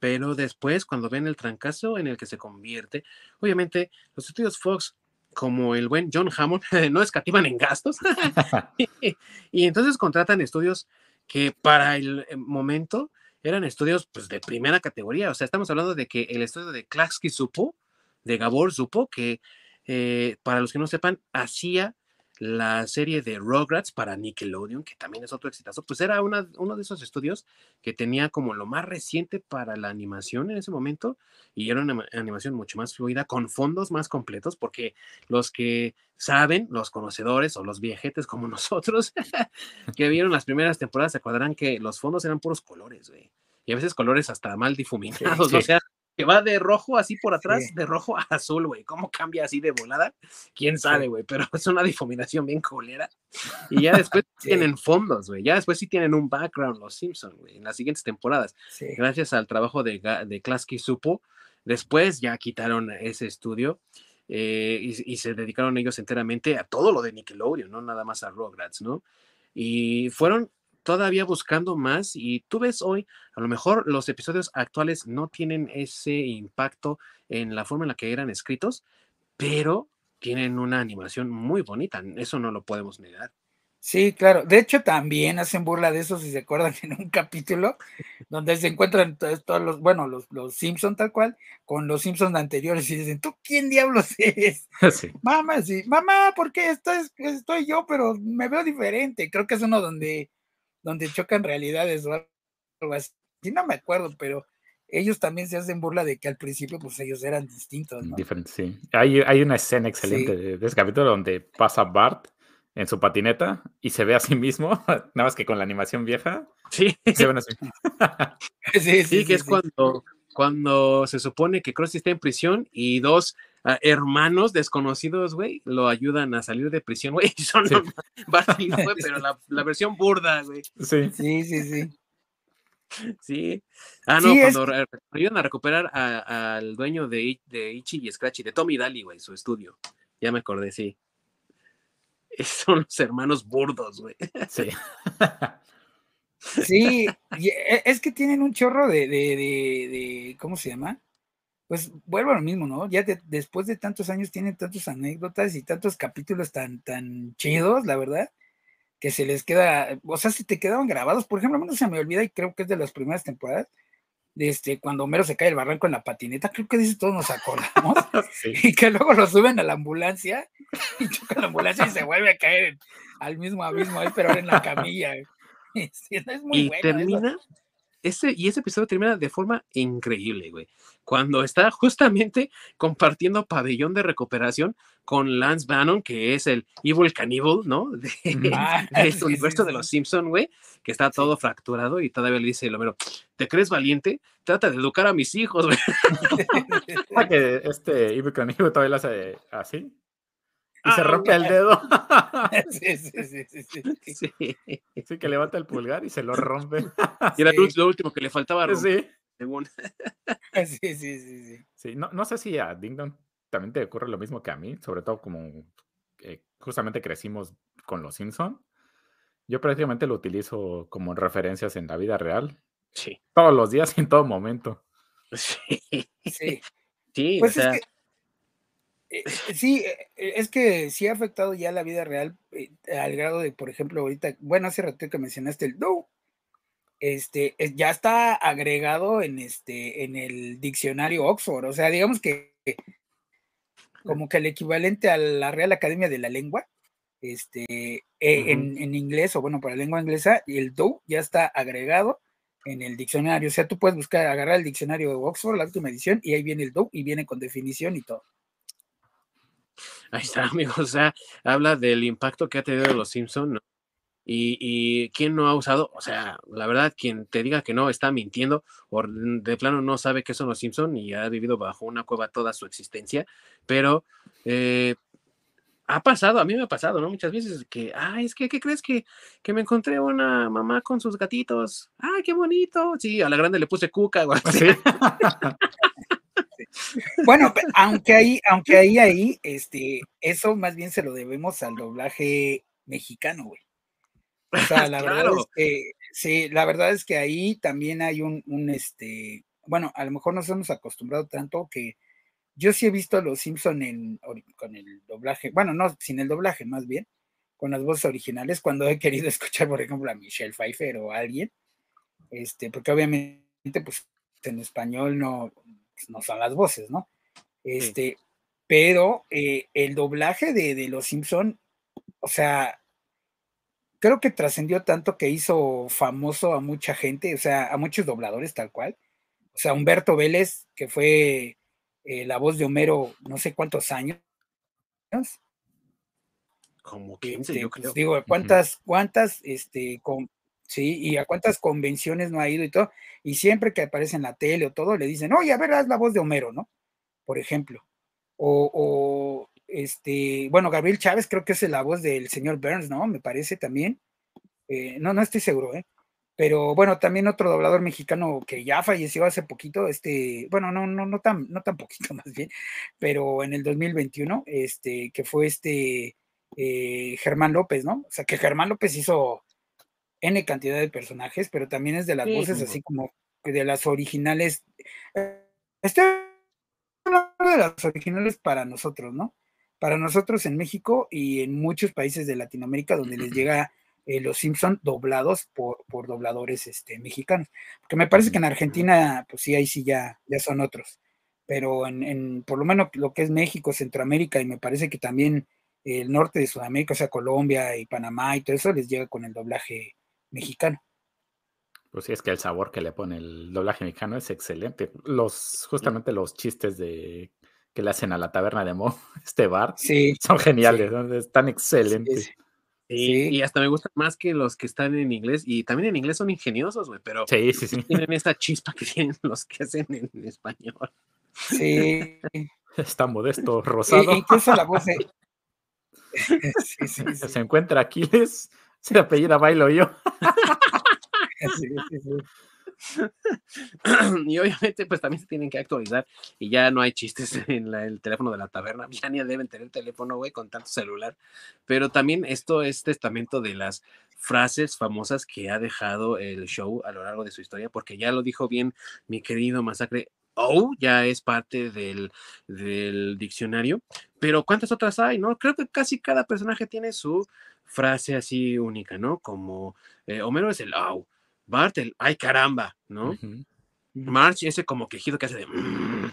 Pero después, cuando ven el trancazo en el que se convierte, obviamente los estudios Fox como el buen John Hammond, [LAUGHS] no escativan en gastos. [LAUGHS] y, entonces contratan estudios que para el eh, momento eran estudios pues, de primera categoría. O sea, estamos hablando de que el estudio de Klaksky supo, de Gabor supo, que eh, para los que no sepan, hacía la serie de Rugrats para Nickelodeon, que también es otro exitazo, pues era una, uno de esos estudios que tenía como lo más reciente para la animación en ese momento y era una animación mucho más fluida, con fondos más completos, porque los que saben, los conocedores o los viejetes como [LAUGHS] nosotros, que vieron las primeras temporadas, se acordarán que los fondos eran puros colores, güey. Y a veces colores hasta mal difuminados, [LAUGHS] o sea, que va de rojo así por atrás, de rojo a azul, güey. ¿Cómo cambia así de volada? Quién sabe, güey, pero [LAUGHS] es una difuminación bien colera. Y ya después [LAUGHS] tienen fondos, güey. Ya después sí tienen un background los Simpsons, güey, en las siguientes temporadas. Gracias al trabajo de, de Klasky Supo. Después ya quitaron ese estudio. Eh, y, y, se dedicaron ellos enteramente a todo lo de Nickelodeon, no nada más a Rugrats, ¿no? Y fueron todavía buscando más y tú ves hoy, a lo mejor los episodios actuales no tienen ese impacto en la forma en la que eran escritos, pero tienen una animación muy bonita, eso no lo podemos negar. Sí, claro. De hecho, también hacen burla de eso, si se acuerdan, [LAUGHS] en un capítulo donde se encuentran todos los, bueno, los, los Simpson tal cual, con los Simpsons anteriores y dicen, ¿tú quién diablos eres? [LAUGHS] Sí. Mamá, sí, mamá, ¿por qué estoy, estoy yo, pero me veo diferente? Creo que es uno donde donde chocan realidades o algo así. No me acuerdo, pero ellos también se hacen burla de que al principio pues ellos eran distintos. ¿no? Diferentes, sí. Hay, hay, una escena excelente de, ese capítulo donde pasa Bart en su patineta y se ve a sí mismo, [LAUGHS] nada más que con la animación vieja. Sí. Se ven así. [LAUGHS] sí, sí, sí, que es cuando, cuando se supone que Krusty está en prisión y dos hermanos desconocidos, güey, lo ayudan a salir de prisión, güey. [LAUGHS] Son sí. [LAUGHS] güey, pero la, la, versión burda, güey. Sí, sí, sí, sí. Sí. Ah, no, cuando es... ayudan a recuperar al dueño de, de, Ichi y Scratchy, de Tommy Daly, güey, su estudio. Ya me acordé, sí. [LAUGHS] Son los hermanos burdos, güey. Sí. Sí, e, es que tienen un chorro de, de, de, de ¿cómo se llama? pues vuelvo a lo mismo, ¿no? Ya de, después de tantos años tienen tantas anécdotas y tantos capítulos tan, tan chidos, la verdad, que se les queda, o sea, si te quedaban grabados, por ejemplo, a mí no se me olvida y creo que es de las primeras temporadas, de este, cuando Homero se cae el barranco en la patineta, creo que de eso todos nos acordamos, [LAUGHS] sí. y que luego lo suben a la ambulancia y choca la ambulancia y se vuelve a caer al mismo abismo ahí, pero ahora en la camilla. [LAUGHS] Sí, es muy y bueno termina, eso. Ese, y ese episodio termina de forma increíble, güey. Cuando está justamente compartiendo pabellón de recuperación con Lance Bannon, que es el Evil Cannibal, ¿no? [LAUGHS] De, ah, de este sí, universo sí, de los Simpson, güey, que está todo fracturado y todavía le dice el Homero, ¿te crees valiente? Trata de educar a mis hijos, güey. [LAUGHS] que este Evil Cannibal todavía lo hace así. Y ah, se rompe el dedo. [LAUGHS] [LAUGHS] Sí, sí, sí, sí, sí. [LAUGHS] Sí, que levanta el pulgar y se lo rompe. Y era lo último que le faltaba romper, sí. según. Sí, sí, sí, sí. Sí, no, no sé si a Ding Dong también te ocurre lo mismo que a mí, sobre todo como eh, justamente crecimos con los Simpson. Yo prácticamente lo utilizo como referencias en la vida real. Sí. Todos los días y en todo momento. Sí. Sí. Sí, Pues o sea, es que sí, eh, es que sí ha afectado ya la vida real eh, al grado de, por ejemplo, ahorita, bueno, hace rato que mencionaste el do, este, eh, ya está agregado en este, en el diccionario Oxford, o sea, digamos que como que el equivalente a la Real Academia de la Lengua, este, eh, en, en, inglés o bueno, para lengua inglesa, el do ya está agregado en el diccionario, o sea, tú puedes buscar, agarrar el diccionario de Oxford, la última edición, y ahí viene el do y viene con definición y todo. Ahí está, [LAUGHS] amigos. O sea, habla del impacto que ha tenido los Simpson, ¿no? Y, y, quién no ha usado, o sea, la verdad, quien te diga que no está mintiendo o de plano no sabe qué son los Simpson y ha vivido bajo una cueva toda su existencia, pero eh, ha pasado, a mí me ha pasado, ¿no? Muchas veces que, ay, es que, ¿qué crees que, que me encontré una mamá con sus gatitos? Ay, qué bonito. Sí, a la grande le puse cuca, güey. ¿Sí? [LAUGHS] [LAUGHS] Bueno, aunque ahí, aunque ahí, ahí, este, eso más bien se lo debemos al doblaje mexicano, güey. O sea, [LAUGHS] la verdad es que, sí, la verdad es que ahí también hay un, un, este, bueno, a lo mejor nos hemos acostumbrado tanto que yo sí he visto a los Simpson en, con el doblaje, bueno, no, sin el doblaje, más bien, con las voces originales, cuando he querido [LAUGHS] escuchar, por ejemplo, a Michelle Pfeiffer o a alguien, este, porque obviamente, pues, en español no, pues, no son las voces, ¿no? Este, pero eh, el doblaje de, de Los Simpson o sea, creo que trascendió tanto que hizo famoso a mucha gente, o sea, a muchos dobladores tal cual. O sea, Humberto Vélez, que fue eh, la voz de Homero no sé cuántos años. Como 15, Este, yo creo. digo, ¿cuántas, cuántas, este, con, sí, y a cuántas convenciones no ha ido y todo? Y siempre que aparece en la tele o todo, le dicen, oye, a ver, haz la voz de Homero, ¿no? Por ejemplo. O, este, bueno, Gabriel Chávez creo que es la voz del señor Burns, ¿no? Me parece también. Eh, no, no estoy seguro, ¿eh? Pero bueno, también otro doblador mexicano que ya falleció hace poquito, este, bueno, no, no, no tan, no tan poquito [LAUGHS] más bien, pero en el 2021, este, que fue este eh, Germán López, ¿no? O sea, que Germán López hizo N cantidad de personajes, pero también es de las Sí, voces así como de las originales. Estoy hablando de las originales para nosotros, ¿no? Para nosotros en México y en muchos países de Latinoamérica donde les llega eh, los Simpson doblados por, por dobladores este, mexicanos. Porque me parece que en Argentina, pues sí, ahí sí ya, ya son otros. Pero en, en por lo menos lo que es México, Centroamérica y me parece que también el norte de Sudamérica, o sea, Colombia y Panamá y todo eso, les llega con el doblaje mexicano. Pues sí, es que el sabor que le pone el doblaje mexicano es excelente. Los, justamente los chistes de que le hacen a la taberna de Mo, [LAUGHS] este bar, Sí, son geniales, ¿no? están sí, excelentes. sí. Sí, Sí. y hasta me gustan más que los que están en inglés. Y también en inglés son ingeniosos, güey, pero Sí, sí, sí. [LAUGHS] tienen esa chispa que tienen [LAUGHS] los que hacen en español. Sí, Está modesto, E- rosado. incluso la voz de. sí, sí, sí, Se encuentra Aquiles, se apellida Bailo yo. [LAUGHS] sí, sí, sí. y obviamente, pues también se tienen que actualizar. Y ya no hay chistes en la- el teléfono de la taberna. [LAUGHS] Ya ni deben tener teléfono, güey, con tanto celular. Pero también esto es testamento de las frases famosas que ha dejado el show a lo largo de su historia, porque ya lo dijo bien mi querido Masacre. Oh, ya es parte del, del diccionario. Pero ¿cuántas otras hay, no? Creo que casi cada personaje tiene su frase así única, ¿no? Como eh, Homero es el au, Bart el ay caramba, ¿no? Ujú. March ese como quejido que hace de "Mm",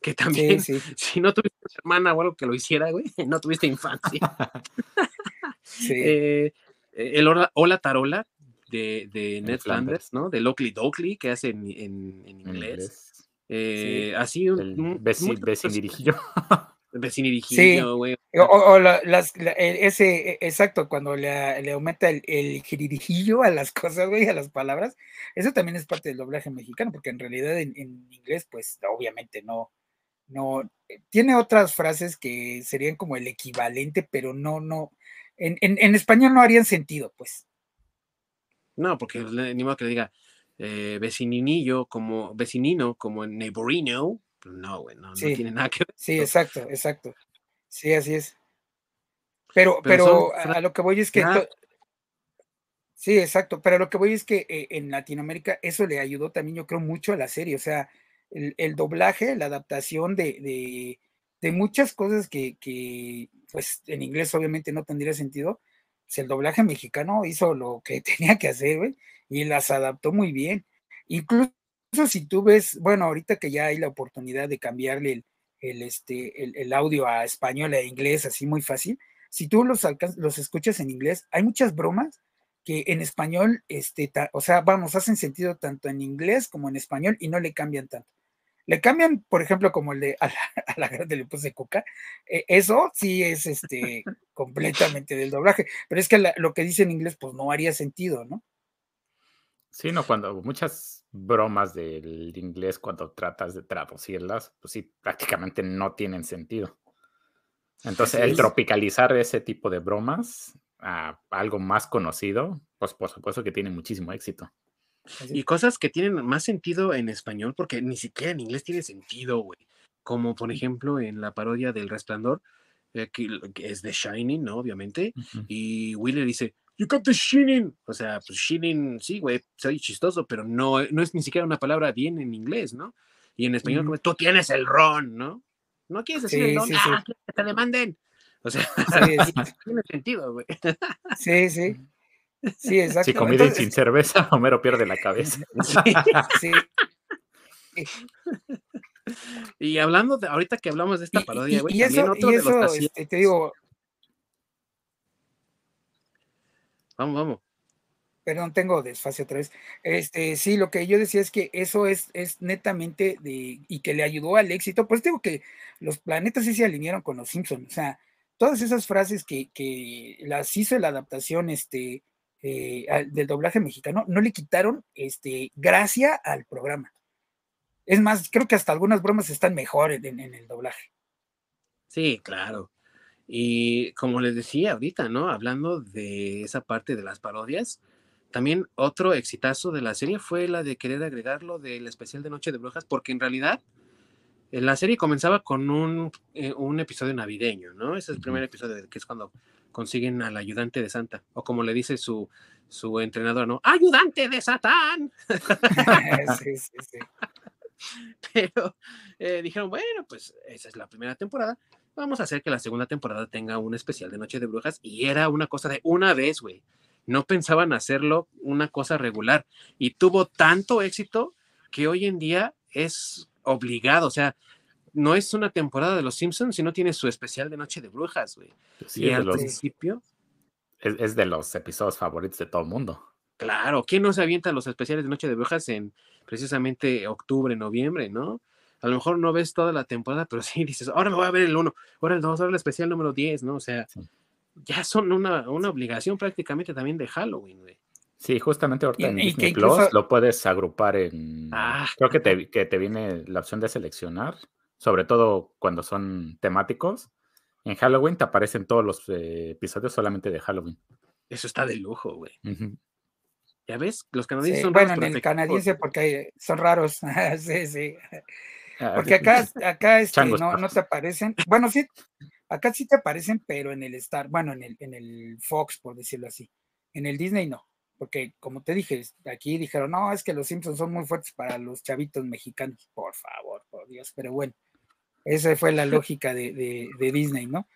que también Sí, sí, [LAUGHS] si no tuviste hermana o algo que lo hiciera, güey, [LAUGHS] no tuviste infancia. [LAUGHS] sí. Eh, el hola, Hola Tarola de, de Ned Flanders. Flanders, ¿no? De Lockley Dokley que hace en- en En inglés. Eh, Así un, El un- veci- muchos vecinirijillo. [LAUGHS] Vecinirijillo, güey. O, o- o la- las, la- e- ese, e- exacto, cuando le, le aumenta el, el jiririjillo a las [LAUGHS] cosas, güey, a las palabras, eso también es parte del doblaje mexicano, porque en realidad en, en inglés, pues obviamente no, no, eh, tiene otras frases que serían como el equivalente, pero no, no, en, en, en español no harían sentido, pues. No, porque ni modo que le diga eh, vecininillo como vecinino, como en neighborino. Pues no, güey, no, no tiene [LAUGHS] nada que ver. Sí, exacto, exacto. Sí, así es. Pero, Pero pero, son a, lo que voy es que. Ah. Sí, exacto. Pero lo que voy es que eh, en Latinoamérica eso le ayudó también, yo creo, mucho a la serie. O sea, el, el doblaje, la adaptación de, de, de muchas cosas que, que, pues, en inglés obviamente no tendría sentido. Pues el doblaje mexicano hizo lo que [LAUGHS] tenía que hacer, güey, y las adaptó muy bien. Incluso si tú ves, bueno, ahorita que ya hay la oportunidad de cambiarle el, el, este, el, audio a español a inglés así muy fácil, si tú los, los escuchas en inglés, hay muchas bromas que en español, este, o sea, vamos, hacen sentido tanto en inglés como en español y no le cambian tanto. Le cambian, por ejemplo, como el de a la, [LAUGHS] a la grande le puse coca, eh, eso sí es este [LAUGHS] completamente del doblaje, pero es que la- lo que dice en inglés, pues no haría sentido, ¿no? Sí, no, cuando muchas bromas del inglés, cuando tratas de traducirlas, pues sí, prácticamente no tienen sentido. Entonces, el tropicalizar ese tipo de bromas a algo más conocido, pues por supuesto que tiene muchísimo éxito. Y cosas que tienen más sentido en español, porque ni siquiera en inglés tiene sentido, güey. Como por ejemplo en la parodia del Resplandor, eh, que, que es de Shining, ¿no? Obviamente. Ujú. Y Wheeler dice, You got the Shining. O sea, pues Shining, sí, güey, soy chistoso, pero no, no es ni siquiera una palabra bien en inglés, ¿no? Y en español, tú tienes el ron, ¿no? No quieres decir el Sí, ron, sí, sí. ah, que te demanden. O sea, Sí, [LAUGHS] tiene sentido, güey. sí, sí. Sí, [LAUGHS] exacto. Si comida y sin cerveza, [LAUGHS] Homero pierde la cabeza. [LAUGHS] Sí. sí. Y hablando de, ahorita que hablamos de esta parodia, y- güey, y también eso, otro y de los eso este, te digo, Vamos, vamos. Perdón, tengo desfase otra vez. Este, sí, lo que yo decía es que eso es, es netamente de, y que le ayudó al éxito. Pues digo que los planetas sí se alinearon con los Simpsons. O sea, todas esas frases que, que las hizo la adaptación este, eh, del doblaje mexicano, no le quitaron este, gracia al programa. Es más, creo que hasta algunas bromas están mejor en, en el doblaje. Sí, claro. Y como les decía ahorita, ¿no? Hablando de esa parte de las parodias, también otro exitazo de la serie fue la de querer agregarlo del especial de Noche de Brujas, porque en realidad eh, la serie comenzaba con un, eh, un episodio navideño, ¿no? Ese es el primer episodio, que es cuando consiguen al ayudante de Santa, o como le dice su, su entrenador, ¿no? ¡Ayudante de Satán! [LAUGHS] sí, sí, sí. Pero eh, dijeron, bueno, pues esa es la primera temporada, vamos a hacer que la segunda temporada tenga un especial de Noche de Brujas, y era una cosa de una vez, güey. No pensaban hacerlo una cosa regular, y tuvo tanto éxito que hoy en día es obligado, o sea, no es una temporada de Los Simpsons, sino tiene su especial de Noche de Brujas, güey. y al principio... Es, de los episodios favoritos de todo el mundo. Claro, ¿quién no se avienta los especiales de Noche de Brujas en precisamente octubre, noviembre, no? A lo mejor no ves toda la temporada, pero [LAUGHS] sí dices, ahora me voy a ver el 1, ahora el 2, ahora el especial número 10, ¿no? O sea, ya son una, una, obligación prácticamente también de Halloween, güey. Sí, justamente ahorita en Disney Plus lo puedes agrupar en. Ah, creo que te, que te viene la opción de seleccionar, sobre todo cuando son temáticos. En Halloween te aparecen todos los eh, episodios solamente de Halloween. Eso está de lujo, güey. Ya ves, los canadienses son raros. Bueno, en el canadiense porque son raros. sí, sí. Ah, porque acá, acá este, no, no te aparecen. Bueno, sí, acá sí te aparecen, pero en el Star, bueno, en el, en el Fox, por decirlo así. En el Disney no porque como te dije, aquí dijeron, no, es que los Simpsons son muy fuertes para los chavitos mexicanos, por favor, por Dios, pero bueno, esa fue la lógica de, Disney, ¿no?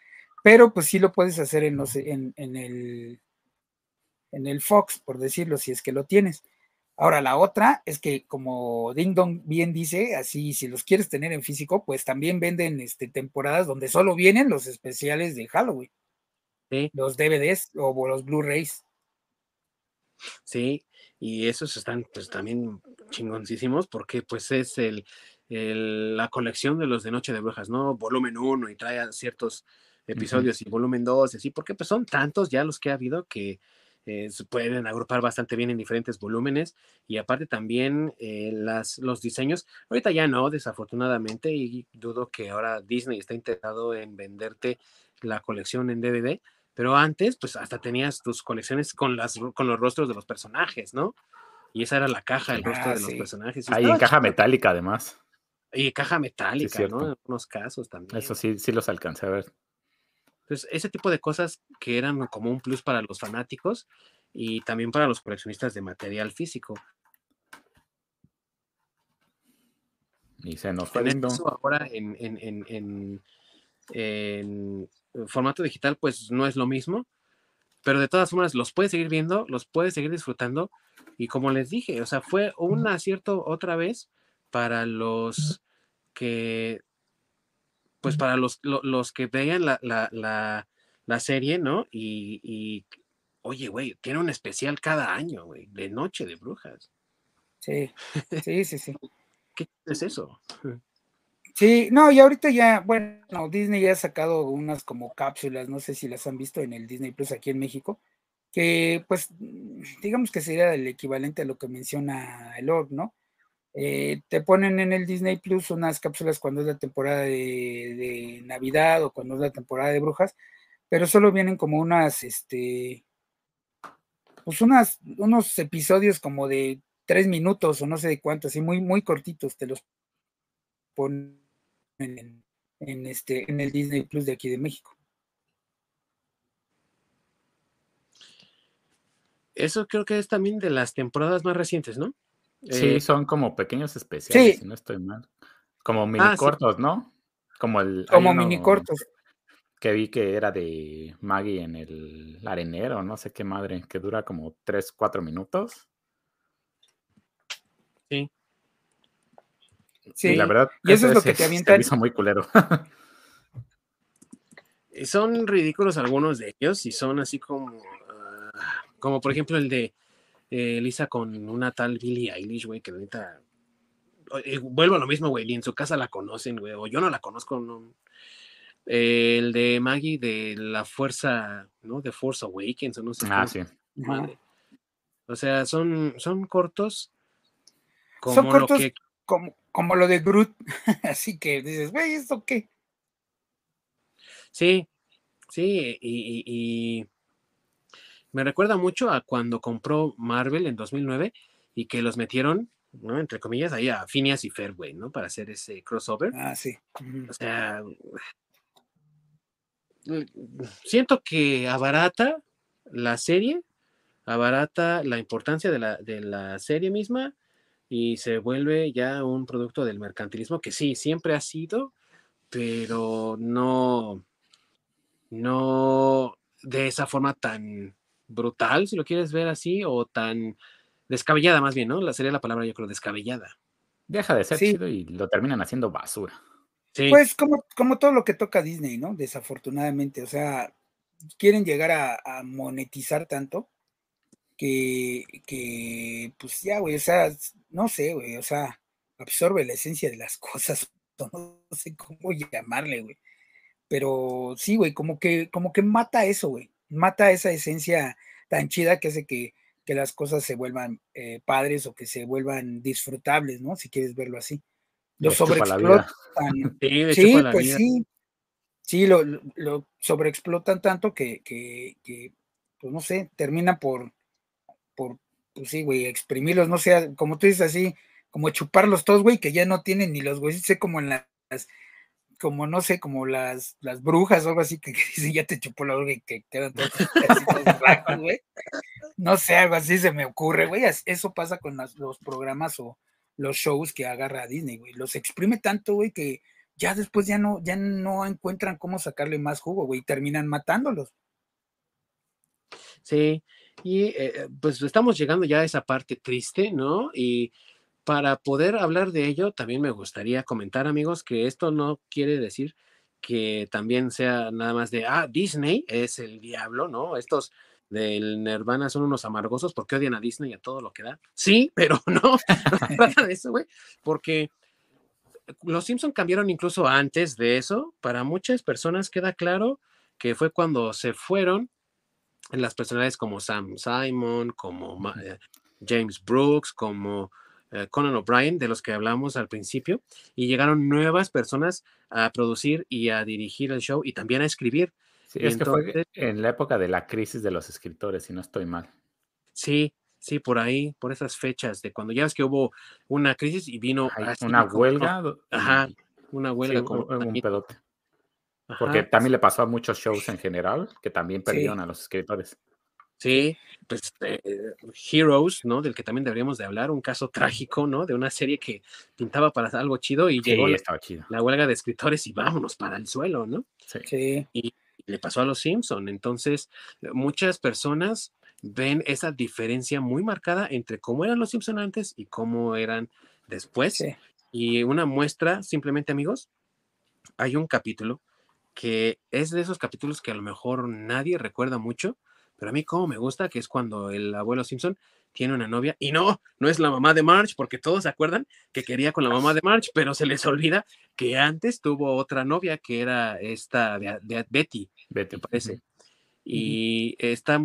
Pero pues sí lo puedes hacer en, en, en, el, en el Fox, por decirlo, si es que lo tienes. Ahora, la otra es que, como Ding Dong bien dice, así, si los quieres tener en físico, pues también venden este, temporadas donde solo vienen los especiales de Halloween. Los DVDs o los Blu-rays. Sí, y esos están pues también chingoncísimos porque pues es el, la colección de los de Noche de Brujas, ¿no? Volumen 1 y trae ciertos episodios y volumen 2 y así, porque pues son tantos ya los que ha habido que eh, se pueden agrupar bastante bien en diferentes volúmenes y aparte también eh, las, los diseños, ahorita ya no, desafortunadamente, y dudo que ahora Disney está interesado en venderte la colección en DVD, pero antes, pues hasta tenías tus colecciones con, las, con los rostros de los personajes, ¿no? Y esa era la caja, el rostro ah, de los personajes. Ahí en caja metálica, además. Y caja metálica, ¿no? En algunos casos también. Eso sí, sí los alcancé a ver. Entonces, ese tipo de cosas que eran como un plus para los fanáticos y también para los coleccionistas de material físico. Y se nos fue lindo. ahora en, en, en, en formato digital pues no es lo mismo, pero de todas formas los puedes seguir viendo, los puedes seguir disfrutando y como les dije, o sea, fue un acierto otra vez para los que, pues para los, los, que veían la, la, la, serie, ¿no? Y, y oye, güey, tiene un especial cada año, güey, de Noche de Brujas. Sí, sí, sí, sí. [LAUGHS] ¿Qué es eso? Sí, no, y ahorita ya, bueno, Disney ya ha sacado unas como cápsulas, no sé si las han visto en el Disney Plus aquí en México, que pues digamos que sería el equivalente a lo que menciona el Orb, ¿no? Eh, te ponen en el Disney Plus unas cápsulas cuando es la temporada de, Navidad o cuando es la temporada de brujas, pero solo vienen como unas, este, pues unas, unos episodios como de tres minutos o no sé de cuántos, así muy, muy cortitos, te los ponen en, este, en el Disney Plus de aquí de México. Eso creo que es también de las temporadas más recientes, ¿no? Sí, eh, son como pequeños especiales, si no estoy mal. Como mini ah, cortos, ¿no? Como el. Como mini cortos. Que vi que era de Maggie en el arenero, no sé qué madre, que dura como 3, 4 minutos. Sí. Sí, la verdad. Y eso es lo que te avientan. hizo muy culero. son ridículos algunos de ellos y son así como. Ah, Como por ejemplo el de eh, Lisa con una tal Billie Eilish, güey, que ahorita eh, vuelvo a lo mismo, güey, ni en su casa la conocen, güey, o yo no la conozco, no. Eh, el de Maggie de la fuerza, ¿no? De Force Awakens, o no sé. Ah, sí. Madre. O sea, son, son cortos. Como Son cortos lo que, como, como lo de Groot. [LAUGHS] Así que dices, güey, ¿esto qué? sí, sí, y, y- y me recuerda mucho a cuando compró Marvel en 2009 y que los metieron, ¿no? Entre comillas, ahí a Phineas y güey, ¿no? Para hacer ese crossover. Ah, sí. O sea, siento que abarata la serie, abarata la importancia de la, de la serie misma y se vuelve ya un producto del mercantilismo que sí, siempre ha sido, pero no, no de esa forma tan brutal, si lo quieres ver así, o tan descabellada más bien, ¿no? La sería la palabra, yo creo, descabellada. Deja de ser Sí. chido y lo terminan haciendo basura. Sí, Pues como, como todo lo que toca Disney, ¿no? Desafortunadamente, o sea, quieren llegar a, a monetizar tanto que, que, pues ya, güey, o sea, no sé, güey, o sea, absorbe la esencia de las [LAUGHS] cosas, no sé cómo llamarle, güey. Pero sí, güey, como que, como que mata eso, güey, mata esa esencia tan chida que hace que, que las cosas se vuelvan eh, padres o que se vuelvan disfrutables, ¿no? Si quieres verlo así. Lo sobreexplotan. [LAUGHS] sí, pues vida. sí. Sí, lo, lo- lo sobreexplotan tanto que, que, que, pues no sé, termina por, por, pues sí, güey, exprimirlos, no sé, como tú dices así, como chuparlos todos, güey, que ya no tienen ni los huesos, sé como en las, como no sé, como las, las brujas o algo así, que, que dicen, ya te chupó la orga y que quedan todos blancos, güey. No sé, algo así se me ocurre, güey. Eso pasa con los programas o los shows que agarra Disney, güey. Los exprime tanto, güey, que ya después ya no, ya no encuentran cómo sacarle más jugo, güey, y terminan matándolos. Sí, y eh, pues estamos llegando ya a esa parte triste, ¿no? Y para poder hablar de ello, también me gustaría comentar, amigos, que esto no quiere decir que también sea nada más de, ah, Disney es el diablo, ¿no? Estos del Nirvana son unos amargosos porque odian a Disney y a todo lo que da. Sí, [LAUGHS] pero no, de eso, güey, porque los Simpson cambiaron incluso antes de eso. Para muchas personas queda claro que fue cuando se fueron las personalidades como Sam Simon, como eh, James Brooks, como Conan O'Brien, de los que hablamos al principio, y llegaron nuevas personas a producir y a dirigir el show y también a escribir. Sí, es que fue en la época de la crisis de los escritores, si no estoy mal. Sí, sí, por ahí, por esas fechas de cuando ya ves que hubo una crisis y vino así una como- huelga. Ajá, una sí, huelga como hubo un pedote. ajá, Porque también le pasó a muchos shows en general que también perdieron Sí. a los escritores. Sí, pues eh, Heroes, ¿no? Del que también deberíamos de hablar, un caso trágico, ¿no? De una serie que pintaba para algo chido y llegó Sí, la, estaba chido. la huelga de escritores y vámonos para el suelo, ¿no? Sí. Sí. Y le pasó a los Simpson. Entonces, muchas personas ven esa diferencia muy marcada entre cómo eran los Simpson antes y cómo eran después. Sí. Y una muestra, simplemente amigos, hay un capítulo que es de esos capítulos que a lo mejor nadie recuerda mucho, pero a mí como me gusta, que es cuando el abuelo Simpson tiene una novia y no, no es la mamá de Marge, porque todos se acuerdan que quería con la mamá de Marge, pero se les olvida que antes tuvo otra novia que era esta de, de Betty, Betty. me parece. Y esta,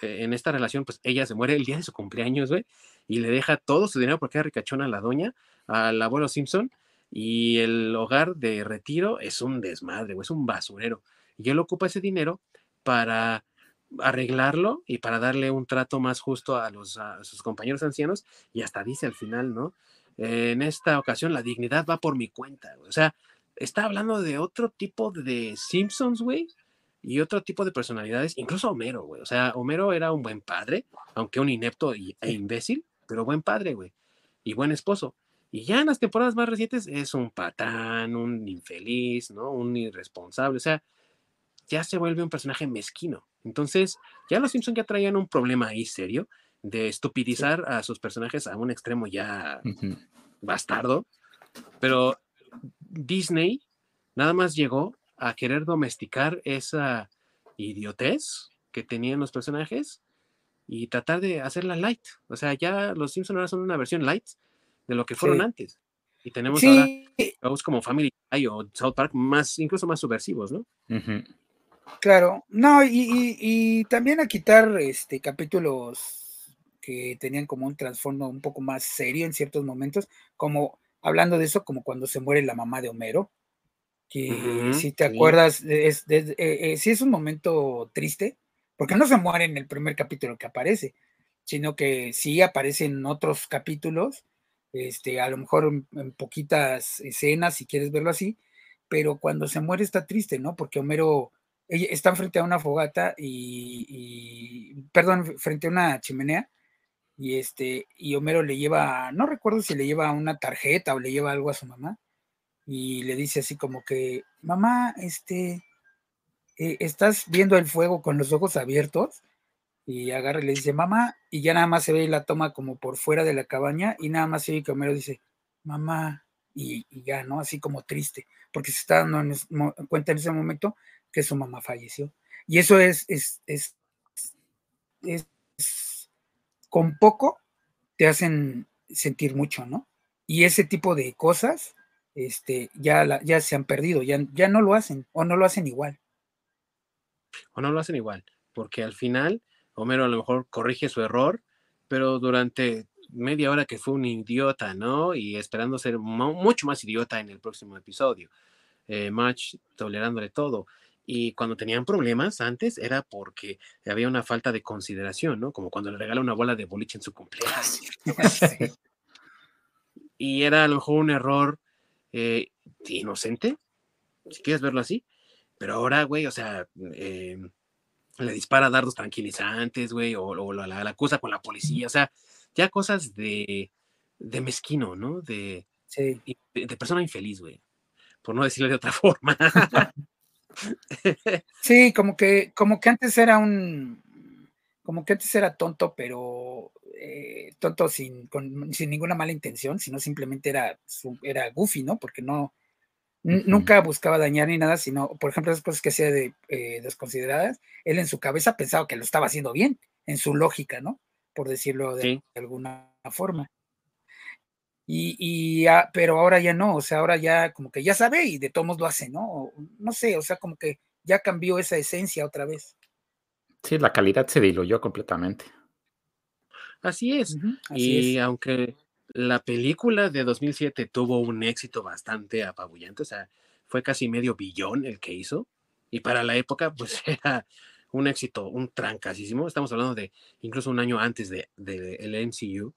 eh, en esta relación, pues ella se muere el día de su cumpleaños, güey, y le deja todo su dinero porque era ricachona a la doña, al abuelo Simpson, y el hogar de retiro es un desmadre, güey, es un basurero. Y él ocupa ese dinero para arreglarlo y para darle un trato más justo a, los, a sus compañeros ancianos, y hasta dice al final, ¿no? Eh, en esta ocasión la dignidad va por mi cuenta, o sea, está hablando de otro tipo de Simpsons, güey, y otro tipo de personalidades, incluso Homero, güey. O sea, Homero era un buen padre, aunque un inepto y, e imbécil, pero buen padre, güey. Y buen esposo. Y ya en las temporadas más recientes es un patán, un infeliz, ¿no? Un irresponsable. O sea, ya se vuelve un personaje mezquino. Entonces, ya los Simpsons ya traían un problema ahí serio de estupidizar a sus personajes a un extremo ya bastardo, pero Disney nada más llegó a querer domesticar esa idiotez que tenían los personajes y tratar de hacerla light. O sea, ya los Simpsons ahora son una versión light de lo que fueron antes. Y tenemos ahora shows como Family Guy o South Park más, incluso más subversivos, ¿no? Claro, no, y, también a quitar este capítulos que tenían como un trasfondo un poco más serio en ciertos momentos, como hablando de eso, como cuando se muere la mamá de Homero, que si te acuerdas, es, eh, eh, sí es un momento triste, porque no se muere en el primer capítulo que aparece, sino que sí aparece en otros capítulos, este, a lo mejor en, poquitas escenas, si quieres verlo así, pero cuando se muere está triste, ¿no? Porque Homero está frente a una fogata y, perdón, frente a una chimenea y este, y Homero le lleva, no recuerdo si le lleva una tarjeta o le lleva algo a su mamá y le dice así como que, mamá, este, eh, ¿estás viendo el fuego con los ojos abiertos? Y agarra y le dice, mamá, y ya nada más se ve la toma como por fuera de la cabaña y nada más se ve que Homero dice, mamá, y, ya, ¿no? Así como triste, porque se está dando en cuenta en ese momento que su mamá falleció. Y eso es, es, es, con poco te hacen sentir mucho, ¿no? Y ese tipo de cosas este, ya, ya se han perdido, ya, ya no lo hacen o no lo hacen igual. O no lo hacen igual, porque al final Homero a lo mejor corrige su error, pero durante media hora que fue un idiota, ¿no? Y esperando ser mucho más idiota en el próximo episodio. Eh, tolerándole todo. Y cuando tenían problemas antes era porque había una falta de consideración, ¿no? Como cuando le regala una bola de boliche en su cumpleaños. [LAUGHS] y era a lo mejor un error eh, inocente, si quieres verlo así. Pero ahora, güey, o sea, eh, le dispara dardos tranquilizantes, güey, o, la, acusa con la policía, o sea, ya cosas de, de mezquino, ¿no? De, de persona infeliz, güey, por no decirlo de otra [LAUGHS] forma. Sí, como que, como que antes era un, como que antes era tonto, pero eh, tonto sin, sin ninguna mala intención, sino simplemente era, era goofy, ¿no? Porque no, nunca buscaba dañar ni nada, sino, por ejemplo, esas cosas que hacía de eh, desconsideradas, él en su cabeza pensaba que lo estaba haciendo bien, en su lógica, ¿no? Por decirlo de alguna forma. Y, pero ahora ya no, o sea, ahora ya como que ya sabe y de todos lo hace, ¿no? No sé, o sea, como que ya cambió esa esencia otra vez. Sí, la calidad se diluyó completamente. Así es. y aunque la película de 2007 tuvo un éxito bastante apabullante, o sea, fue casi medio billón el que hizo, y para la época, pues [LAUGHS] era un éxito, un trancasísimo. Estamos hablando de incluso un año antes del de, el MCU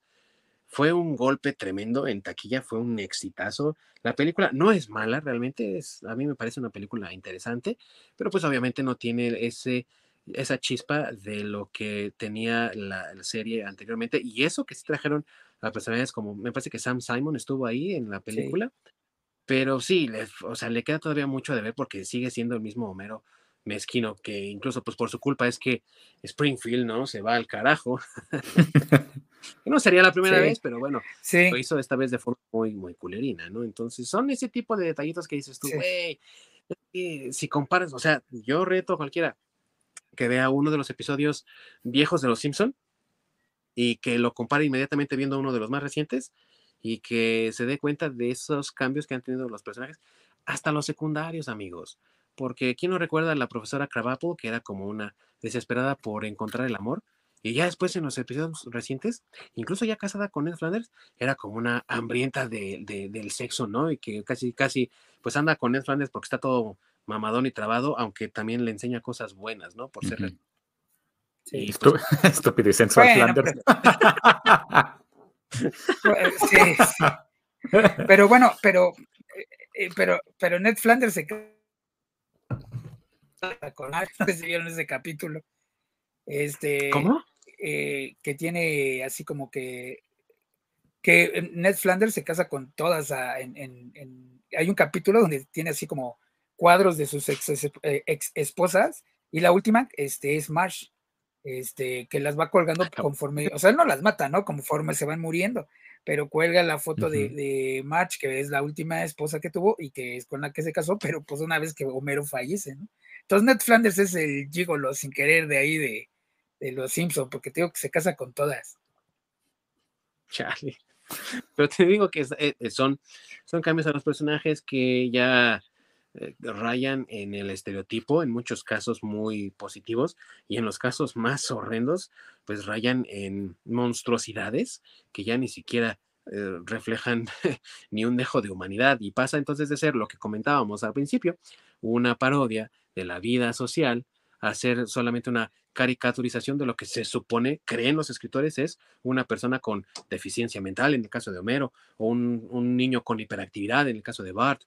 fue un golpe tremendo en taquilla, fue un exitazo. La película no es mala, realmente es, a mí me parece una película interesante, pero pues obviamente no tiene ese, esa chispa de lo que tenía la, serie anteriormente. Y eso que sí trajeron a personajes como, me parece que Sam Simon estuvo ahí en la película, pero sí, le, o sea, le queda todavía mucho de ver porque sigue siendo el mismo Homero mezquino, que incluso pues por su culpa es que Springfield, ¿no? Se va al carajo. [LAUGHS] no sería la primera vez, pero bueno, lo hizo esta vez de forma muy, muy culerina, ¿no? Entonces son ese tipo de detallitos que dices tú, güey, si comparas, o sea, yo reto a cualquiera que vea uno de los episodios viejos de Los Simpson y que lo compare inmediatamente viendo uno de los más recientes y que se dé cuenta de esos cambios que han tenido los personajes, hasta los secundarios, amigos porque ¿quién no recuerda a la profesora Krabappel, que era como una desesperada por encontrar el amor? Y ya después en los episodios recientes, incluso ya casada con Ned Flanders, era como una hambrienta de, del sexo, ¿no? Y que casi, casi, pues anda con Ned Flanders porque está todo mamadón y trabado, aunque también le enseña cosas buenas, ¿no? Por ser... Sí. Pues [LAUGHS] estúpido y sensual Flanders. Pues, sí, Pero bueno, pero, eh, eh, pero, pero Ned Flanders se [LAUGHS] que se vieron ese capítulo. Este, ¿Cómo? Eh, que tiene así como que que Ned Flanders se casa con todas en, hay un capítulo donde tiene así como cuadros de sus ex, eh, esposas y la última este es Marsh este que las va colgando conforme o sea no las mata no conforme se van muriendo pero cuelga la foto de, de March que es la última esposa que tuvo y que es con la que se casó pero pues una vez que Homero fallece no entonces Ned Flanders es el gigolo sin querer de ahí de, de los Simpson, porque te digo que se casa con todas. Chale. [LAUGHS] Pero te digo que eh, eh, son, son cambios a los personajes que ya eh, rayan en el estereotipo, en muchos casos muy positivos, y en los casos más horrendos, pues rayan en monstruosidades que ya ni siquiera reflejan [LAUGHS] ni un dejo de humanidad y pasa entonces de ser lo que comentábamos al principio, una parodia de la vida social a ser solamente una caricaturización de lo que se supone, creen los escritores, es una persona con deficiencia mental, en el caso de Homero, o un, niño con hiperactividad, en el caso de Bart,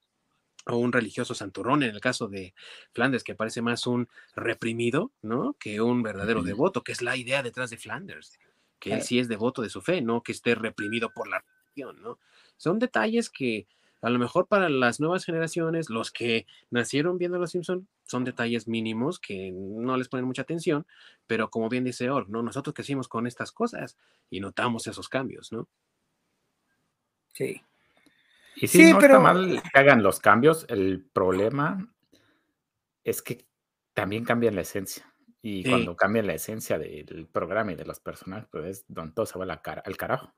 o un religioso santurrón, en el caso de Flanders, que parece más un reprimido, ¿no? Que un verdadero devoto, que es la idea detrás de Flanders, que él sí es devoto de su fe, no que esté reprimido por la religión, ¿no? Son detalles que a lo mejor para las nuevas generaciones, los que nacieron viendo Los Simpson, son detalles mínimos que no les ponen mucha atención, pero como bien dice Org, ¿no? Nosotros crecimos con estas cosas y notamos esos cambios, ¿no? Sí. Y sí, no pero... está mal que hagan los cambios, el problema es que también cambian la esencia. Y cuando cambian la esencia del programa y de los personajes, pues es donde todo se va al carajo.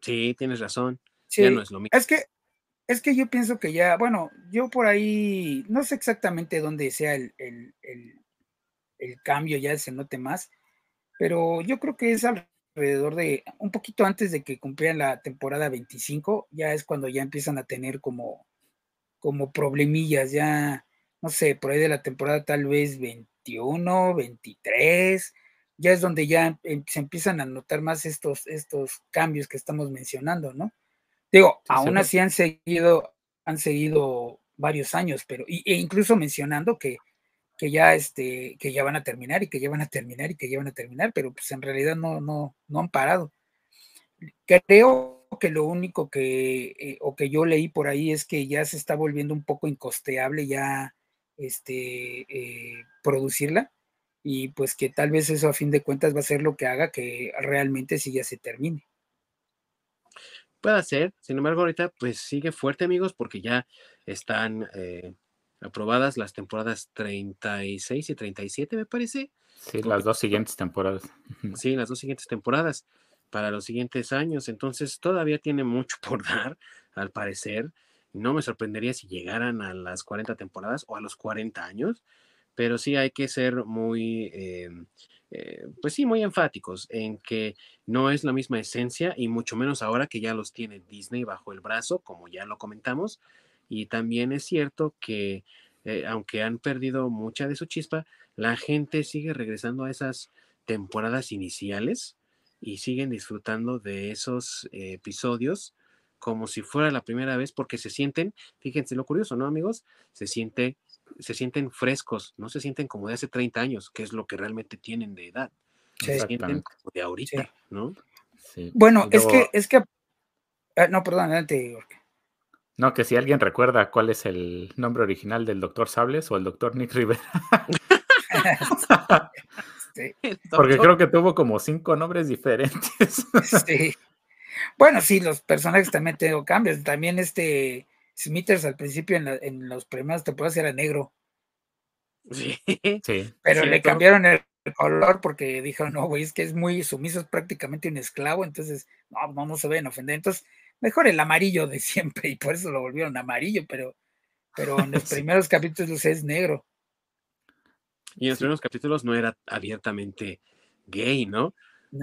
Sí, tienes razón. Ya no es lo mismo. Es que es que yo pienso que ya, bueno, yo por ahí, no sé exactamente dónde sea el, cambio, ya se note más, pero yo creo que es alrededor de, un poquito antes de que cumplieran la temporada 25, ya es cuando ya empiezan a tener como, como problemillas, ya, no sé, por ahí de la temporada tal vez 21, 23, ya es donde ya em, se empiezan a notar más estos, estos cambios que estamos mencionando, ¿no? Digo, aún así han seguido, han seguido varios años, pero e incluso mencionando que, que ya este, que ya van a terminar y que ya van a terminar y que ya van a terminar, pero pues en realidad no, no, no han parado. Creo que lo único que, eh, o que yo leí por ahí es que ya se está volviendo un poco incosteable ya este, eh, producirla y pues que tal vez eso a fin de cuentas va a ser lo que haga que realmente sí ya se termine. Puede ser, sin embargo, ahorita pues sigue fuerte, amigos, porque ya están eh, aprobadas las temporadas 36 y 37, me parece. Sí, las dos siguientes temporadas. Sí, las dos siguientes temporadas para los siguientes años. Entonces, todavía tiene mucho por [LAUGHS] dar, al parecer. No me sorprendería si llegaran a las 40 temporadas o a los 40 años, pero sí hay que ser muy em, eh, pues sí, muy enfáticos en que no es la misma esencia y mucho menos ahora que ya los tiene Disney bajo el brazo, como ya lo comentamos. Y también es cierto que eh, aunque han perdido mucha de su chispa, la gente sigue regresando a esas temporadas iniciales y siguen disfrutando de esos eh, episodios como si fuera la primera vez porque se sienten, fíjense lo curioso, ¿no amigos? Se siente se sienten frescos, no se sienten como de hace 30 años, que es lo que realmente tienen de edad. Se sienten como de ahorita, ¿no? Bueno, es que, es que, ah, no, perdón, adelante, No, que si alguien recuerda cuál es el nombre original del doctor Sables o el doctor Nick Rivera. [LAUGHS] Porque creo que tuvo como cinco nombres diferentes. [LAUGHS] sí. Bueno, sí, los personajes también tengo cambios. También este Smithers al principio en, en los primeros temporadas era negro. Sí. sí. Pero le cambiaron el color porque dijeron, no, güey, es que es muy sumiso, es prácticamente un esclavo, entonces no, no, no se ven ofender. Entonces, mejor el amarillo de siempre, y por eso lo volvieron amarillo, pero, pero en los [LAUGHS] primeros capítulos es negro. Y en los primeros capítulos no era abiertamente gay, ¿no?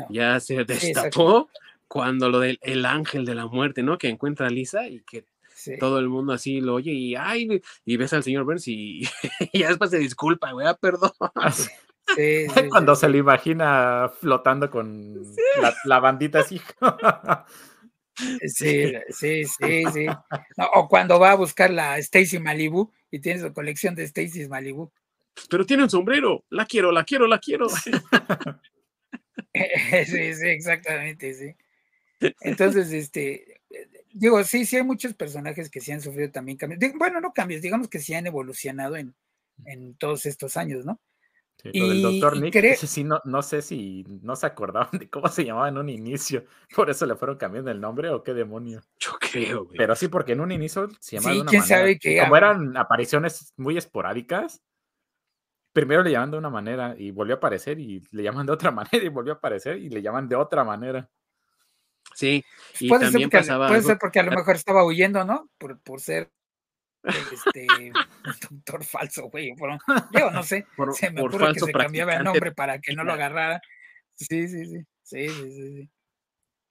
Ya se destapó cuando lo del el ángel de la muerte, ¿no? Que encuentra a Lisa y que todo el mundo así lo oye y ay, y ves al señor Burns y, [LAUGHS] ya después se disculpa, güey, ah, perdón. Sí, [LAUGHS] Cuando se lo imagina flotando con la, bandita así. [LAUGHS] Sí, sí, sí, sí. o cuando va a buscar la Stacy Malibu y tiene su colección de Stacy Malibu. Pero tiene un sombrero, la quiero, la quiero, la quiero. sí, [LAUGHS] [LAUGHS] sí, exactamente, sí. Entonces, este, digo, sí, sí hay muchos personajes que sí han sufrido también cambios. Bueno, no cambios, digamos que sí han evolucionado en, en todos estos años, ¿no? Sí, lo del doctor Nick, sí, no, no sé si no se acordaban de cómo se llamaba en un inicio, [LAUGHS] por eso le fueron cambiando el nombre o qué demonio. Yo creo, güey. Pero sí, porque en un inicio se llamaba de una manera. Sabe que, como eran apariciones muy esporádicas, primero le llaman de una manera y volvió a aparecer y le llaman de otra [LAUGHS] manera y volvió a aparecer y le llaman de otra manera. Sí, y Puede, ser también porque, pasaba puede algo- ser porque a lo mejor estaba huyendo, ¿no? Por, por ser este doctor falso, güey. Por, digo, no sé. [LAUGHS] por, Se me ocurre que se cambiaba el nombre para que no lo agarrara. Sí, sí, sí. Sí, sí, sí. sí.